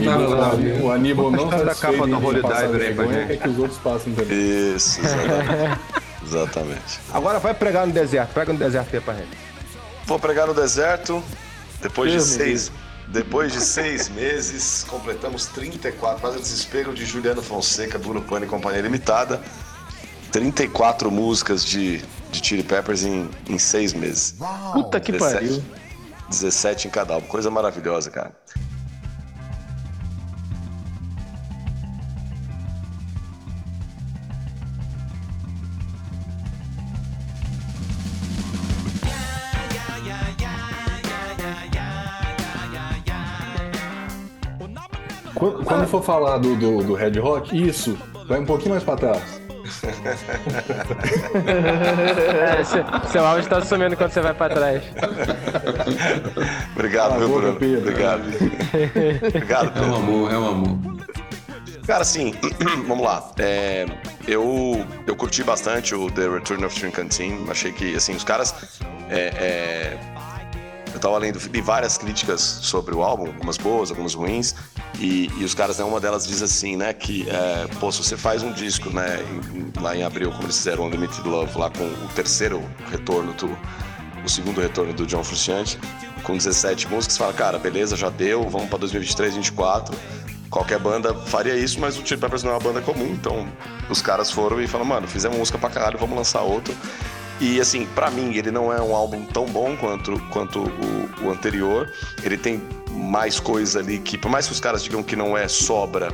Aníbal, o- não da capa da Diver aí pra gente. quer que os outros passem também. Isso, exatamente. <laughs> exatamente. Agora vai pregar no deserto. Prega no deserto aí pra gente. Vou pregar no deserto. Depois de Deus me seis. Depois de seis meses, completamos 34. Quase o desespero de Juliano Fonseca, Bruno Pane e Companhia Limitada. 34 músicas de, de Chili Peppers em, em seis meses. Puta que 17. pariu. 17 em cada álbum. Coisa maravilhosa, cara. Quando, for falar do, do, do Red Hot, isso, vai um pouquinho mais pra trás. É, seu, seu áudio tá sumindo quando você vai pra trás. Obrigado, meu Bruno. Pedro. Obrigado. Obrigado, É um amor, é um amor. Cara, assim, <clears throat> vamos lá. É, eu, eu curti bastante o The Return of String Canteen. Achei que, assim, os caras. é, é, eu tava lendo li várias críticas sobre o álbum, algumas boas, algumas ruins. E, e os caras, né, uma delas diz assim, né, que, é, pô, se você faz um disco, né, em- lá em abril, como eles fizeram Unlimited Love, lá com o terceiro retorno do. O segundo retorno do John Frusciante, com 17 músicas, fala, cara, beleza, já deu, vamos pra 2023, 2024 qualquer banda faria isso, mas o Chili Peppers não é uma banda comum, então os caras foram e falaram, mano, fizemos música pra caralho, vamos lançar outro. E assim, pra mim, ele não é um álbum tão bom quanto, quanto o, o anterior. Ele tem mais coisa ali que, por mais que os caras digam que não é sobra,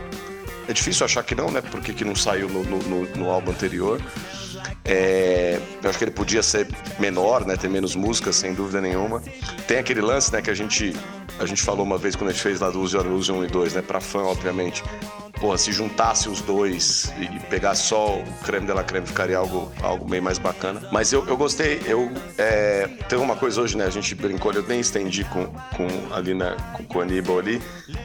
é difícil achar que não, né? Porque que não saiu no, no, no- no álbum anterior. É, eu acho que ele podia ser menor, né? Ter menos músicas, sem dúvida nenhuma. Tem aquele lance, né? Que a gente, a gente falou uma vez quando a gente fez lá do Use Your Illusion 1 e 2, né? Pra fã, obviamente. Porra, se juntasse os dois e pegasse só o creme de la creme, ficaria algo, algo meio mais bacana. Mas eu, eu gostei, eu... É, teve uma coisa hoje, né? A gente brincou, eu nem estendi com, com ali, né? Com, com o Aníbal ali.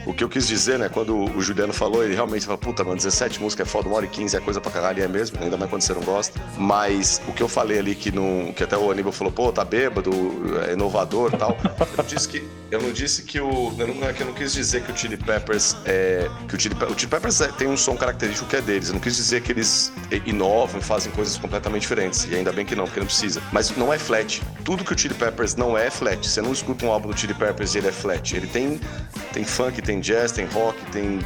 O que eu quis dizer, né? Quando o Juliano falou, ele realmente falou, puta, mano, 17 músicas é foda, uma hora e 15 é coisa pra caralho, e é mesmo, ainda mais quando você não gosta. Mas o que eu falei ali, que, não, que até o Aníbal falou, pô, tá bêbado, é inovador e tal. Eu não disse que, eu não disse que o. Eu não, é eu não quis dizer que o Chili Peppers é. Que o Chili, o Chili Peppers é- tem um som característico que é deles. Eu não quis dizer que eles inovam, fazem coisas completamente diferentes. E ainda bem que não, porque não precisa. Mas não é flat. Tudo que o Chili Peppers não é, é flat. Você não escuta um álbum do Chili Peppers e ele é flat. Ele tem, tem funk, tem jazz, tem rock, tem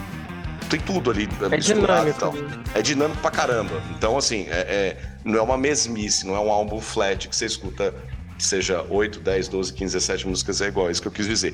tem tudo ali É misturado e tal. É dinâmico pra caramba. Então, assim, é, é- não é uma mesmice, não é um álbum flat que você escuta que seja 8, 10, 12, 15, 17 músicas é igual, é isso que eu quis dizer.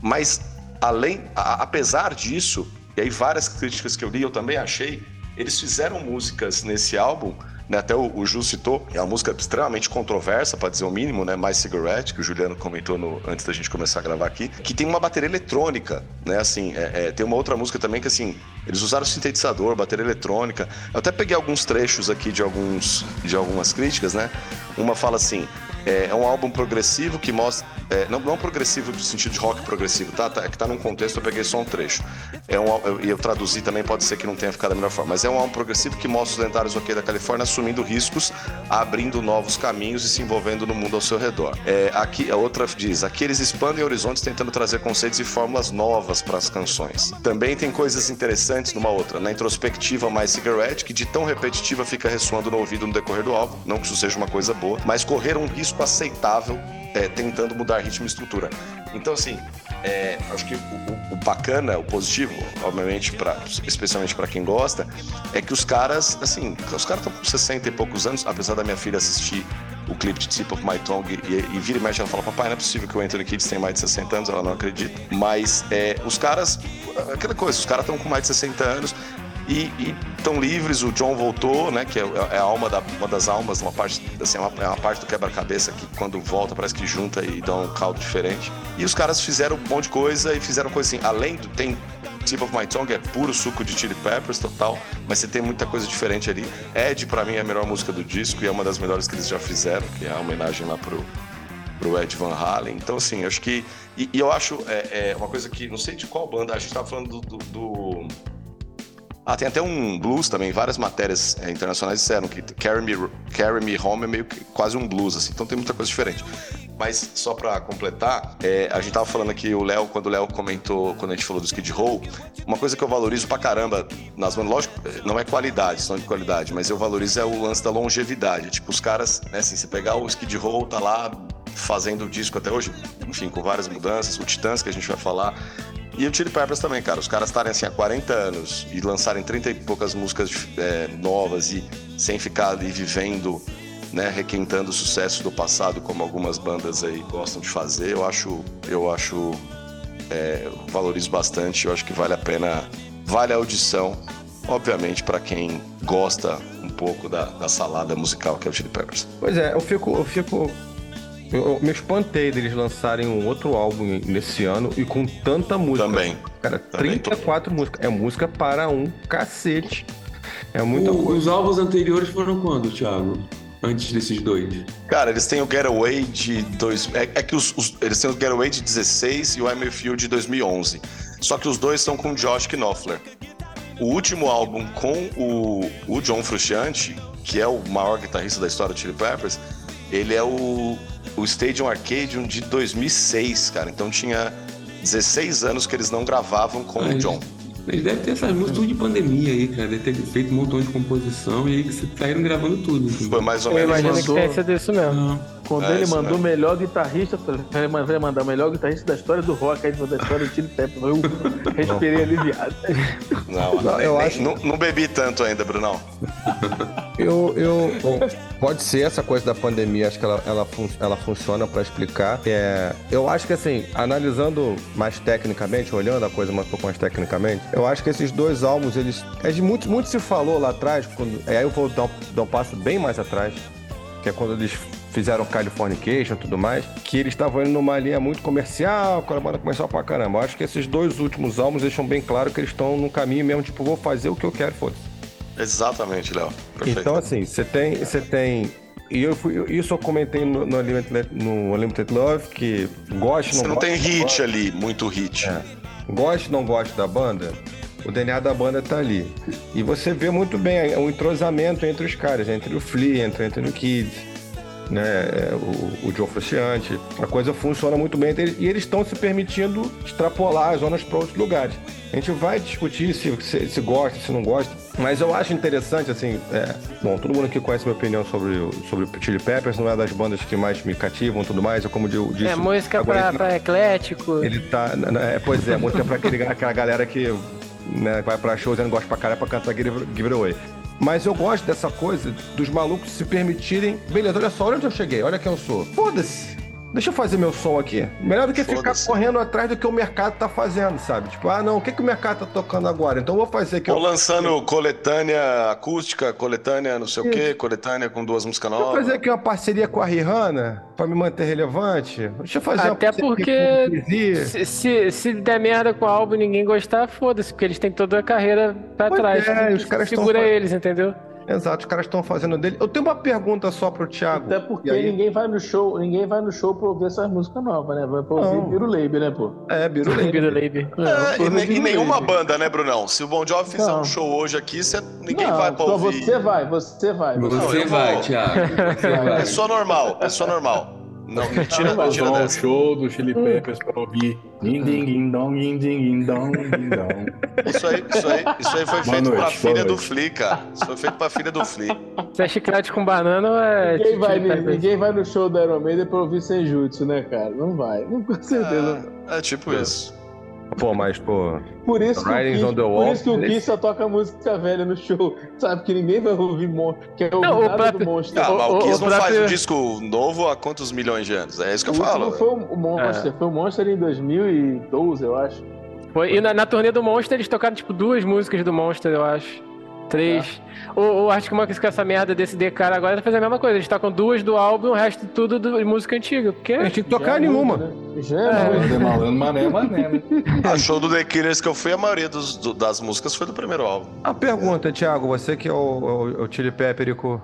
Mas, além, a- apesar disso, e aí várias críticas que eu li, eu também achei, eles fizeram músicas nesse álbum, né, até o, o Ju citou, é uma música extremamente controversa, para dizer o mínimo, né, Mais Cigarette, que o Juliano comentou no- antes da gente começar a gravar aqui, que tem uma bateria eletrônica, né, assim, é- é, tem uma outra música também que, assim, eles usaram sintetizador, bateria eletrônica, eu até peguei alguns trechos aqui de, alguns, de algumas críticas, né, uma fala assim, é, é um álbum progressivo que mostra. é, não, não progressivo no sentido de rock progressivo, tá? tá? É que tá num contexto, eu peguei só um trecho. É um, eu- eu, traduzi também, pode ser que não tenha ficado da melhor forma. Mas é um álbum progressivo que mostra os lendários ok da Califórnia assumindo riscos, abrindo novos caminhos e se envolvendo no mundo ao seu redor. É, aqui, a outra diz: aqui eles expandem horizontes tentando trazer conceitos e fórmulas novas para as canções. Também tem coisas interessantes numa outra. Na introspectiva mais cigarette, que de tão repetitiva fica ressoando no ouvido no decorrer do álbum. Não que isso seja uma coisa boa, mas correr um risco aceitável é, tentando mudar ritmo e estrutura. Então, assim, é, acho que o, o- bacana, o positivo, obviamente, pra, especialmente para quem gosta, é que os caras, assim, os caras estão com 60 e poucos anos, apesar da minha filha assistir o clipe de Tip of My Tongue e, e vira e mexe, ela fala, papai, não é possível que o Anthony Kidd tem mais de 60 anos, ela não acredita. Mas é, os caras, aquela coisa, os caras estão com mais de 60 anos, e estão livres. O John voltou, né? Que é, é a alma da, uma das almas, uma parte, assim, é uma, é uma parte do quebra-cabeça que quando volta parece que junta e dá um caldo diferente. E os caras fizeram um monte de coisa e fizeram coisa assim. Além do tem Tip of My Tongue é puro suco de Chili Peppers total, mas você tem muita coisa diferente ali. Ed pra mim é a melhor música do disco e é uma das melhores que eles já fizeram, que é a homenagem lá pro pro Ed Van Halen. Então, assim, acho que. E, e eu acho é, é uma coisa que. Não sei de qual banda, a gente tava falando do. do- do- Ah, tem até um blues também, várias matérias é, internacionais disseram que Carry Me, Carry Me Home é meio que quase um blues, assim, então tem muita coisa diferente. Mas só pra completar, é, a gente tava falando aqui, o Léo, quando o Léo comentou, quando a gente falou do Skid Row, uma coisa que eu valorizo pra caramba nas bandas, lógico, não é qualidade, não de qualidade, mas eu valorizo é o lance da longevidade. Tipo, os caras, né, assim, você pegar o Skid Row, tá lá fazendo o disco até hoje, enfim, com várias mudanças, o Titãs que a gente vai falar. E o Chili Peppers também, cara. Os caras estarem assim há 40 anos e lançarem 30 e poucas músicas é, novas e sem ficar ali vivendo, né, requentando o sucesso do passado, como algumas bandas aí gostam de fazer, eu acho, eu acho, é, eu valorizo bastante. Eu acho que vale a pena, vale a audição, obviamente, para quem gosta um pouco da, da salada musical que é o Chili Peppers. Pois é, eu fico. Eu fico. Eu, eu me espantei deles lançarem um outro álbum nesse ano e com tanta música. Também. Cara, Também, 34 músicas. É música para um cacete. É muita O- coisa. os álbuns anteriores foram quando, Thiago? Antes desses dois? Cara, eles têm o Getaway de dois. É, é que os, os- eles têm o Getaway de 16 e o I'm With You de 2011. Só que os dois são com Josh Knopfler. O último álbum com o, o John Frusciante, que é o maior guitarrista da história do Chili Peppers, ele é o, o Stadium Arcadium de 2006, cara. Então tinha 16 anos que eles não gravavam com o Mas- John. Eles devem ter essas músicas tudo de pandemia aí, cara. Deve ter feito um montão de composição e aí que saíram gravando tudo. entendeu? Foi mais ou Eu menos imagino isso. que tenha sido isso mesmo. Não. Quando É, ele mandou o melhor guitarrista, vai man- vai mandar o melhor guitarrista da história do rock, aí da história do Chili Peppers. Eu <laughs> respirei aliviado. Não, Não, eu nem- acho- não, não bebi tanto ainda, Brunão. <laughs> Eu, eu, bom, pode ser essa coisa da pandemia, acho que ela, ela, fun- ela funciona para explicar. É, eu acho que assim, analisando mais tecnicamente, olhando a coisa mais um pouco mais tecnicamente, eu acho que esses dois álbuns, eles. É de muito, muito se falou lá atrás, quando, aí eu vou dar um, dar um passo bem mais atrás, que é quando eles fizeram Californication e tudo mais, que eles estavam indo numa linha muito comercial, com a banda comercial pra caramba. Eu acho que esses dois últimos álbuns deixam bem claro que eles estão num caminho mesmo, tipo, vou fazer o que eu quero, foda-se. Exatamente, Léo. Então, assim, você tem. Você tem. E eu fui, isso eu comentei no, no, Unlimited, no Unlimited Love, que goste, Você não não tem hit ali, muito hit. É. Goste, não goste da banda, o DNA da banda tá ali. E você vê muito bem o entrosamento entre os caras, entre o Flea, entre, entre o Kids, né? é, O, o Joe Frusciante. A coisa funciona muito bem eles, e eles estão se permitindo extrapolar as zonas para outros lugares. A gente vai discutir se, se, se gosta, se não gosta, mas eu acho interessante, assim, é, bom, todo mundo aqui conhece minha opinião sobre, o- sobre o Chili Peppers, não é das bandas que mais me cativam e tudo mais, é como eu disse. É música agora pra, ele- pra eclético. ele tá. na- na- é, pois é, música pra aquele, aquela galera que né? Vai pra shows e não gosta pra cara pra cantar Give It Away. Mas eu gosto dessa coisa dos malucos se permitirem. Beleza, olha só, olha onde eu cheguei, olha quem eu sou. Foda-se. Deixa eu fazer meu som aqui. Melhor do que ficar correndo atrás do que o mercado tá fazendo, sabe? Tipo, ah, não, o que, que o mercado tá tocando agora? Então eu vou fazer aqui. Estão Eu lançando coletânea acústica, coletânea não sei o quê, coletânea com duas músicas vou novas. fazer aqui uma parceria com a Rihanna pra me manter relevante. Deixa eu fazer uma Até parceria porque com o Jay-Z. se, se, se der merda com o álbum e ninguém gostar, foda-se, porque eles têm toda a carreira pra Pois trás. é, os caras segura fazendo- eles, entendeu? Exato, os caras estão fazendo dele. Eu tenho uma pergunta só pro Thiago. Até porque aí- ninguém vai no show, ninguém vai no show pra ouvir essas músicas novas, né? Vai pra ouvir. Biruleibe, né, pô? É, Birulei. Bira Label. É, e, ne- e nenhuma banda. banda, né, Brunão? Se o Bon Jovi fizer Não. um show hoje aqui, cê- ninguém Não, vai pra só ouvir. você vai, você vai. Você Não, vai. Thiago. Você vai. Pessoa normal, pessoa normal. Não, me <laughs> tira, Não, me tira dessa. show do Chili Peppers pra ouvir. Din, din, din, dong, din, din, din, dong, din, dong. Isso aí, isso aí, isso aí foi Boa feito noite, pra filha do noite. Fli, cara. Isso foi feito pra filha do Fli. Se é chiclete com banana ou é. Ninguém vai, Peppers? ninguém vai no show da Iron Maiden pra ouvir Senjutsu, né, cara? Não vai. Não, com certeza. É, é tipo isso. Pô, mas, pô. Por isso, que o Kiss, on the por isso que o Kiss só toca música velha no show. <laughs> Sabe que ninguém vai ouvir Mon quer ouvir Não, o nada próprio- do Monster. Ah, mas o- o Kiss o não faz um disco novo há quantos milhões de anos? É isso que eu falo. foi o Monster. Foi o Monster em 2012, eu acho. Foi, e na, na turnê do Monster eles tocaram tipo duas músicas do Monster, eu acho. Três. O, o Arctic Monkeys com essa merda desse D cara agora tá fazendo a mesma coisa. Eles tocam duas do álbum, o resto tudo do- de música antiga. Porque A gente tem que tocar Já é nenhuma. né? Já é, muito. Malandro, mané, mané. né? <laughs> A show do The Killers que eu fui, a maioria dos- do- das músicas foi do primeiro álbum. A pergunta, Thiago, você que é o, o, o Chili Pepperico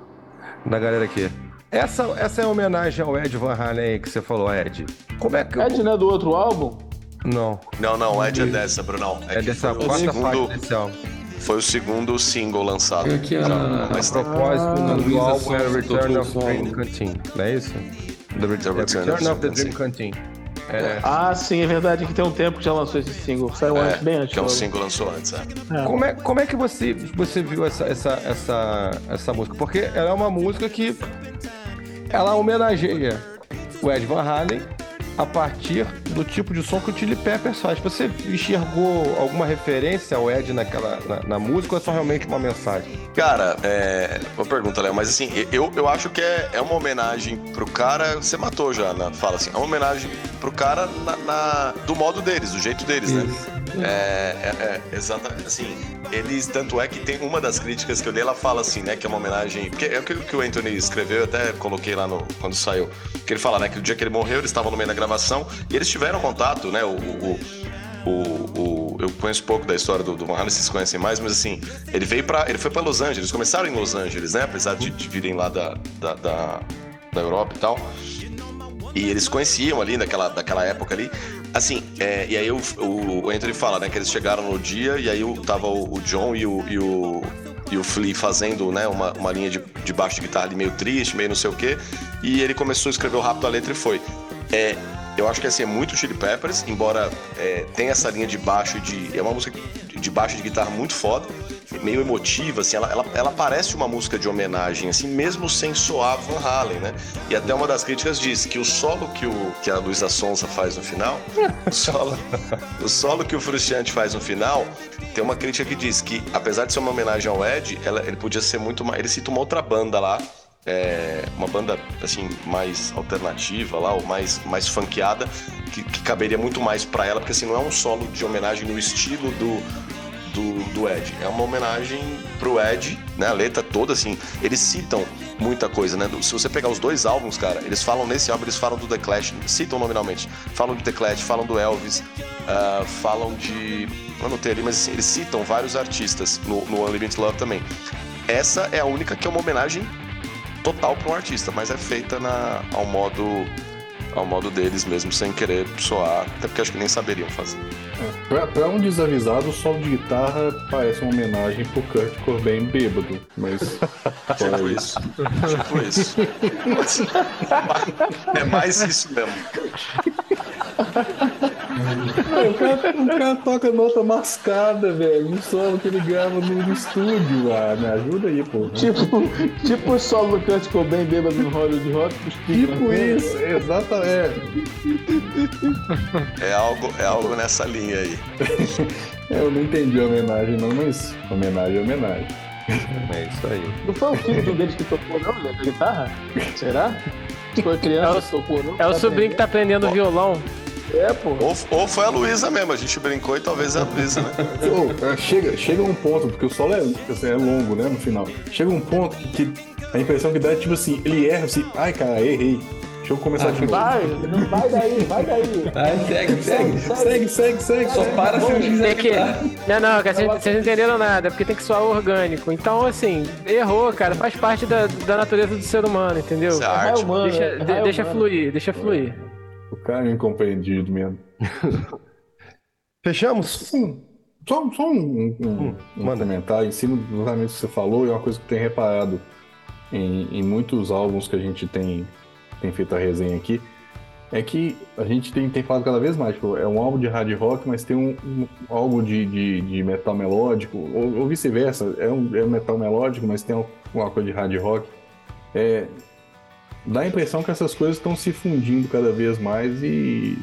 da galera aqui. Essa, essa é a homenagem ao Ed Van Halen aí que você falou, Ed. Como é que. Ed não é do outro álbum? Não, Não, não, Ed é dessa, Brunão. é que dessa quarta fase segundo, desse álbum. Foi o segundo single lançado. É que a- A propósito, a do Luísa álbum é Return of o Dream. Canteen, não é isso? The, Re- The the Return Return, of the Dream Canteen. É. Ah, sim, é verdade que tem um tempo que já lançou esse single. Saiu antes, bem antes. que é um single lançou antes, é. Como é, como é que você, você viu essa, essa, essa, essa música? Porque ela é uma música que ela homenageia o Ed Van Halen a partir do tipo de som que o Chili Peppers faz. Você enxergou alguma referência ao Ed naquela, na, na música ou é só realmente uma mensagem? Cara, é. Uma pergunta, Léo, mas assim, eu, eu acho que é, é uma homenagem pro cara. Você matou já, na fala assim. É uma homenagem pro cara na, na- do modo deles, do jeito deles, né? É, é, é, exatamente. Assim, eles. Tanto é que tem uma das críticas que eu li, ela fala assim, né? Que é uma homenagem. Porque é o que, o Anthony escreveu, eu até coloquei lá no, quando saiu. Que ele fala, né? Que o dia que ele morreu, eles estavam no meio da gravação e eles tiveram contato, né? o, o- o, o- eu conheço pouco da história do, do Halen, vocês conhecem mais, mas assim, ele veio para ele foi para Los Angeles, começaram em Los Angeles, né? Apesar de, de virem lá da, da, da, da Europa e tal. E eles conheciam ali daquela, daquela época ali. Assim, é, e aí o, o Anthony fala, né, que eles chegaram no dia e aí o, tava o, o John e o, e o, e o Flea fazendo, né, uma, uma linha de, de baixo de guitarra meio triste, meio não sei o quê. E ele começou a escrever rápido a letra e foi. É, eu acho que assim, é muito Chili Peppers, embora é, tenha essa linha de baixo de. É uma música de- baixo de guitarra muito foda, meio emotiva, assim, ela, ela, ela parece uma música de homenagem, assim, mesmo sem soar Van Halen, né? E até uma das críticas diz que o solo que, o, que a Luísa Sonza faz no final, o solo, o solo que o Frusciante faz no final, tem uma crítica que diz que, apesar de ser uma homenagem ao Ed, ela, ele podia ser muito mais. Ele cita uma outra banda lá, é, uma banda assim mais alternativa lá, ou mais mais funkeada, que, que caberia muito mais pra ela, porque assim não é um solo de homenagem no estilo do do, do Ed. É uma homenagem pro Ed, né? A letra toda, assim, eles citam muita coisa, né? Se você pegar os dois álbuns, cara, eles falam nesse álbum, eles falam do The Clash, citam nominalmente, falam do The Clash, falam do Elvis, ah, falam de. Eu tenho ali, mas assim, eles citam vários artistas no, no Unlimited Love também. Essa é a única que é uma homenagem total para um artista, mas é feita na, ao modo ao modo deles mesmo, sem querer soar, até porque acho que nem saberiam fazer. Pra, pra um desavisado, o solo de guitarra parece uma homenagem pro Kurt Cobain bêbado. Mas. <laughs> Tipo isso. Tipo isso. <laughs> É mais isso mesmo. <laughs> o, cara, o cara toca nota mascada, velho, no solo que ele grava no, no estúdio. Ah, me ajuda aí, pô. Tipo, tipo o solo do Kurt Cobain bêbado no Hollywood Rock. Tipo isso, exatamente. É algo, é algo nessa linha aí. É, Eu não entendi a homenagem, não, mas homenagem é homenagem. É isso aí. Não foi o filho deles que tocou, não, né? A guitarra? Será? Foi criança que tocou, não? É o sobrinho que tá aprendendo violão. É, pô. Ou, ou foi a Luísa mesmo, a gente brincou e talvez é a Luísa, né? <laughs> Ô, é, chega, chega um ponto, porque o solo é, assim, é longo, né, no final. Chega um ponto que, que a impressão que dá é tipo assim, ele erra assim, ai cara, errei. Deixa eu começar de novo. Vai, não vai daí, vai daí. Vai, segue, segue. Segue, segue, segue. Só segue. para se eu quiser que. Não, não, cara, vocês, vocês não entenderam nada, porque tem que soar orgânico. Então, assim, errou, cara, faz parte da, da natureza do ser humano, entendeu? É Deixa, é deixa fluir, deixa fluir. Cara incompreendido mesmo. <laughs> Fechamos? Hum, Só, só um, um- um manda. comentário em cima exatamente do que você falou, e é uma coisa que eu tenho reparado em, em muitos álbuns que a gente tem, tem feito a resenha aqui, é que a gente tem, tem falado cada vez mais, tipo, é um álbum de hard rock, mas tem um, um álbum de, de, de metal melódico, ou, ou vice-versa, é um, é um metal melódico, mas tem uma coisa de hard rock. É, dá a impressão que essas coisas estão se fundindo cada vez mais e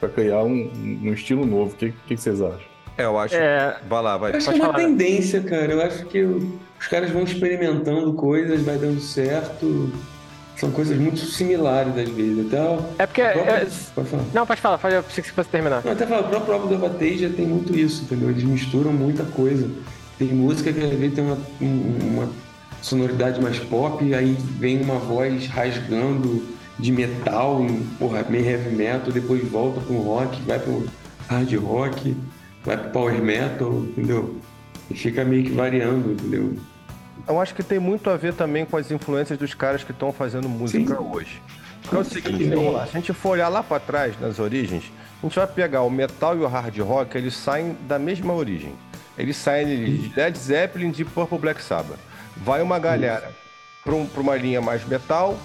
para criar um, um estilo novo. O que, que, que vocês acham? É, eu acho. É, Vai lá, vai. Eu acho que é uma falar. tendência, cara. Eu acho que os caras vão experimentando coisas, vai dando certo. São coisas muito similares às vezes. Até o é porque. próprio- é- Pode falar. Não, pode falar, pode, eu pensei que você fosse terminar. Não, até falar, o próprio álbum do já tem muito isso, entendeu? Eles misturam muita coisa. Tem música que às vezes tem uma, um- uma sonoridade mais pop, aí vem uma voz rasgando de metal, porra, meio heavy metal, depois volta pro rock, vai pro hard rock, vai pro power metal, entendeu? E fica meio que variando, entendeu? Eu acho que tem muito a ver também com as influências dos caras que estão fazendo música hoje. Porque é o seguinte, vamos lá, se a gente for olhar lá pra trás, nas origens, a gente vai pegar o metal e o hard rock, eles saem da mesma origem. Eles saem de Led Zeppelin de Purple Black Sabbath. Vai uma galera pra, um- uma linha mais metal,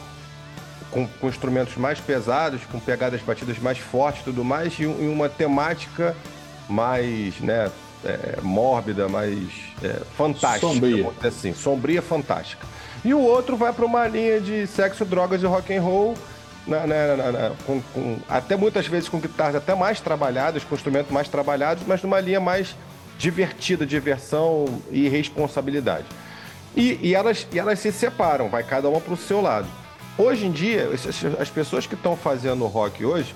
com, com instrumentos mais pesados, com pegadas batidas mais fortes e tudo mais, e, e uma temática mais, né, é, mórbida, mais é, fantástica. Sombria. assim, sombria, fantástica. E o outro vai para uma linha de sexo, drogas e rock and roll, na- na- na- na- com, com- até muitas vezes com guitarras até mais trabalhadas, com instrumentos mais trabalhados, mas numa linha mais divertida, diversão e responsabilidade. E, e elas, e elas se separam, vai cada uma para o seu lado. Hoje em dia, as pessoas que estão fazendo rock hoje,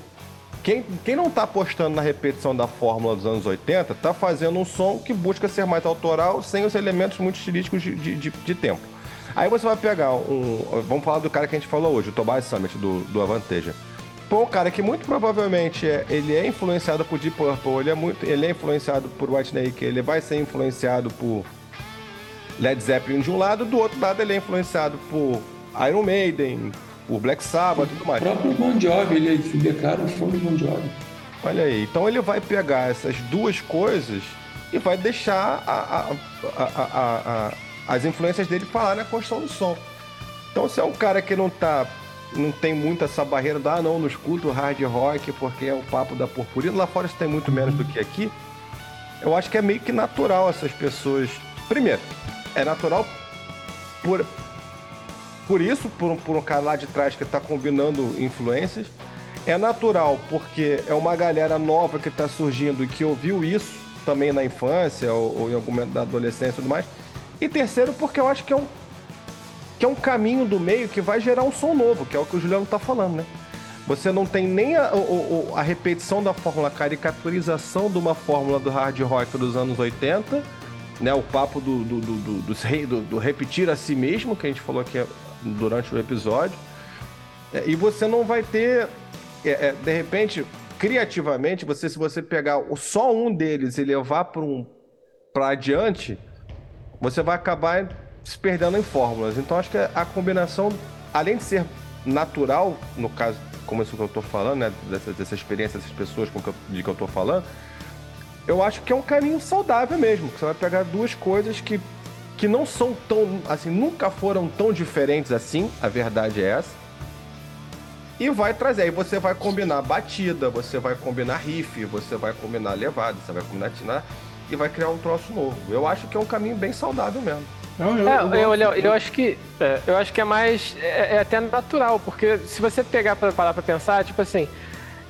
quem, quem não está apostando na repetição da fórmula dos anos 80, está fazendo um som que busca ser mais autoral, sem os elementos muito estilísticos de, de, de- de tempo. Aí você vai pegar um. Vamos falar do cara que a gente falou hoje, o Tobias Summit, do, do Avanteja. Pô, um cara que muito provavelmente é, ele é influenciado por Deep Purple, ele é, muito, ele é influenciado por Whitesnake, ele vai ser influenciado por Led Zeppelin de um lado, do outro lado ele é influenciado por Iron Maiden, por Black Sabbath e tudo O mais. próprio Bon Jovi, ele se declara um fã do Bon Jovi. Olha aí, então ele vai pegar essas duas coisas e vai deixar a- a- a- as influências dele falar na construção do som. Então se é um cara que não tá. Não tem muito essa barreira do ah não, não escuto hard rock porque é o papo da purpurina. Lá fora isso tem muito menos do que aqui. Eu acho que é meio que natural essas pessoas. Primeiro, é natural por, por isso, por um, por um cara lá de trás que está combinando influências. É natural porque é uma galera nova que está surgindo e que ouviu isso também na infância ou, ou em algum momento da adolescência e tudo mais. E terceiro, porque eu acho que é um, que é um caminho do meio que vai gerar um som novo, que é o que o Juliano está falando, né? Você não tem nem a, o- a repetição da fórmula, a caricaturização de uma fórmula do hard rock dos anos 80, né? O papo do, do, do, do- do- repetir a si mesmo, que a gente falou aqui durante o episódio. É, E você não vai ter, é, é, de repente, criativamente, você se você pegar só um deles e levar para um, adiante, você vai acabar se perdendo em fórmulas. Então acho que a combinação, além de ser natural, no caso, como isso que eu estou falando, né, dessa, dessa experiência dessas pessoas com que eu, de que eu estou falando, eu acho que é um caminho saudável mesmo. Que você vai pegar duas coisas que, que não são tão, assim, nunca foram tão diferentes assim, a verdade é essa. e vai trazer. Aí você vai combinar batida, você vai combinar riff, você vai combinar levada, você vai combinar tinar e vai criar um troço novo. Eu acho que é um caminho bem saudável mesmo. Não, eu, É, eu eu, eu, acho que é, eu acho que é mais é, é até natural, porque se você pegar para parar para pensar, tipo assim,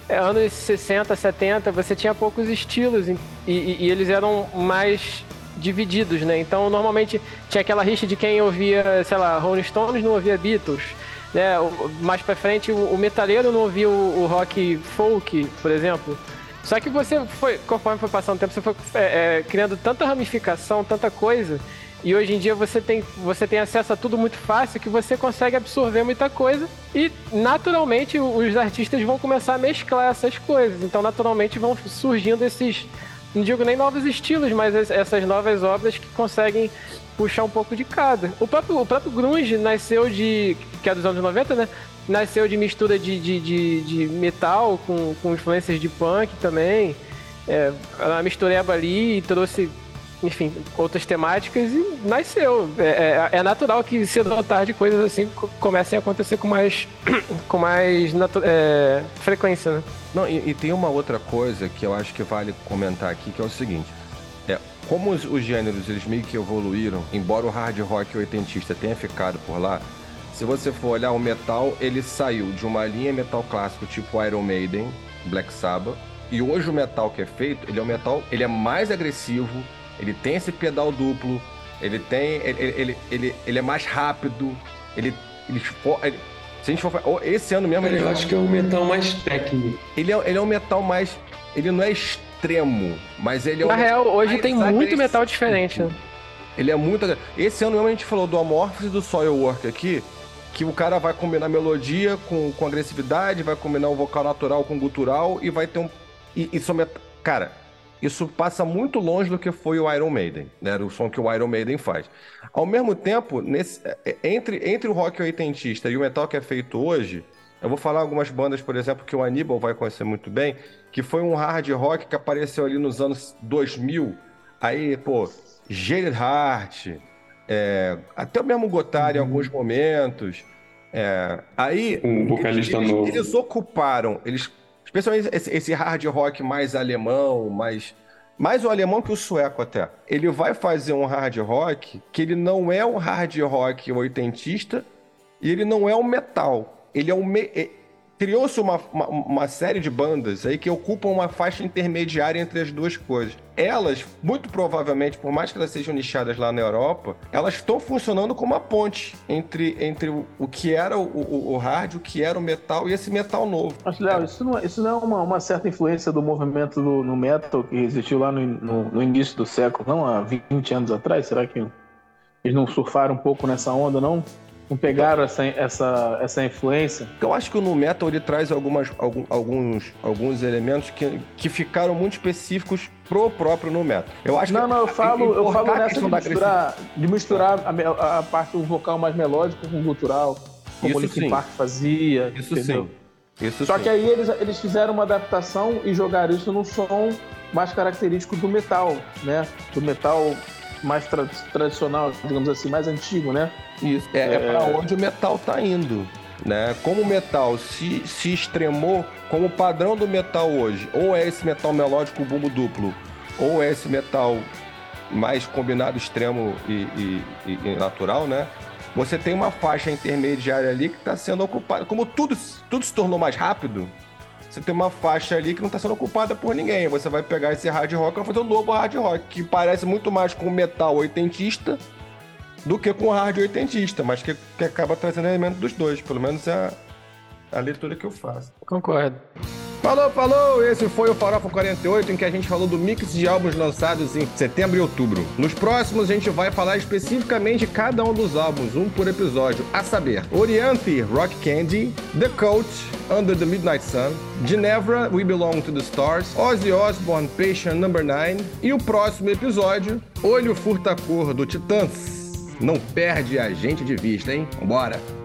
anos 60, 70, você tinha poucos estilos e, e- e eles eram mais divididos, né? Então, normalmente tinha aquela rixa de quem ouvia, sei lá, Rolling Stones não ouvia Beatles, né? Mais pra frente, o, o metaleiro não ouvia o, o rock folk, por exemplo. Só que você foi, conforme foi passando o tempo, você foi é, é, criando tanta ramificação, tanta coisa, e hoje em dia você tem, você tem acesso a tudo muito fácil que você consegue absorver muita coisa e naturalmente os artistas vão começar a mesclar essas coisas. Então naturalmente vão surgindo esses, não digo nem novos estilos, mas es- essas novas obras que conseguem puxar um pouco de cada. O próprio, o próprio grunge nasceu de, que é dos anos 90, né? Nasceu de mistura de, de, de, de metal com, com influências de punk também. É, uma mistureba ali e trouxe enfim, outras temáticas e nasceu. É, é- é natural que cedo ou tarde coisas assim co- comecem a acontecer com mais, <clears throat> com mais é, frequência, né? Não, e, e tem uma outra coisa que eu acho que vale comentar aqui, que é o seguinte. É, como os, os gêneros eles meio que evoluíram, embora o hard rock oitentista tenha ficado por lá, se você for olhar o metal, ele saiu de uma linha metal clássico tipo Iron Maiden, Black Sabbath, e hoje o metal que é feito, ele é um metal, ele é mais agressivo, ele tem esse pedal duplo, ele tem, ele, ele, ele, ele, ele é mais rápido, ele, ele, ele- se a gente for, oh, esse ano mesmo Cara, ele eu acho que é um metal mais técnico. ele é, ele é um metal mais. Ele não é extremo, mas ele é um Na real, hoje tem muito agressivo. metal diferente, né? Ele é muito. Esse ano mesmo a gente falou do Amorphis e do Soilwork aqui, que o cara vai combinar melodia com, com agressividade, vai combinar um vocal natural com gutural e vai ter um. E isso é met- Cara, isso passa muito longe do que foi o Iron Maiden, né? O som que o Iron Maiden faz. Ao mesmo tempo, nesse, é, entre, entre o rock oitentista e o metal que é feito hoje, eu vou falar algumas bandas, por exemplo, que o Aníbal vai conhecer muito bem, que foi um hard rock que apareceu ali nos anos 2000. Aí, pô, Jaded Heart, é, até o mesmo Gotthard em alguns momentos. É, aí, Um vocalista eles, novo. eles ocuparam, eles, especialmente esse, esse hard rock mais alemão, mais, mais o alemão que o sueco até. Ele vai fazer um hard rock que ele não é um hard rock oitentista e ele não é um metal. Ele é um. Me... é- Criou-se uma, uma, uma série de bandas aí que ocupam uma faixa intermediária entre as duas coisas. Elas, muito provavelmente, por mais que elas sejam nichadas lá na Europa, elas estão funcionando como uma ponte entre, entre o, o que era o, o, o hard, o que era o metal e esse metal novo. Mas, Léo, isso não, é- isso não é uma, uma certa influência do movimento do, no metal que existiu lá no, no- no início do século, não? Há 20 anos atrás? Será que eles não surfaram um pouco nessa onda, não? Não pegaram essa, essa, essa influência? Eu acho que o nu metal ele traz algumas, algum- alguns, alguns elementos que, que ficaram muito específicos pro próprio nu metal. Eu acho Não, que não, eu falo, eu falo nessa de misturar, de misturar a, a parte do vocal mais melódico com o gutural, como o Linkin. Park fazia. Isso entendeu? sim. Isso Só sim. que aí eles, eles fizeram uma adaptação e jogaram isso num som mais característico do metal, né? Do metal mais tra- tradicional, digamos assim, mais antigo, né? Isso. É, é para onde o metal tá indo. Né? Como o metal se, se extremou, como o padrão do metal hoje, ou é esse metal melódico bumbo duplo, ou é esse metal mais combinado extremo e, e- e- e natural, né? Você tem uma faixa intermediária ali que está sendo ocupada. Como tudo, tudo se tornou mais rápido, você tem uma faixa ali que não está sendo ocupada por ninguém. Você vai pegar esse hard rock e vai fazer um novo hard rock, que parece muito mais com metal oitentista do que com hard oitentista, mas que, que acaba trazendo elemento dos dois. Pelo menos é a, a leitura que eu faço. Concordo. Falou, falou! Esse foi o Farofa 48, em que a gente falou do mix de álbuns lançados em setembro e outubro. Nos próximos, a gente vai falar especificamente cada um dos álbuns, um por episódio, a saber, Oriente, Rock Candy, The Coach, Under the Midnight Sun, Ginevra, We Belong to the Stars, Ozzy Osbourne, Patient Number 9 e o próximo episódio, Olho Furta-Cor do Titãs. Não perde a gente de vista, hein? Vambora!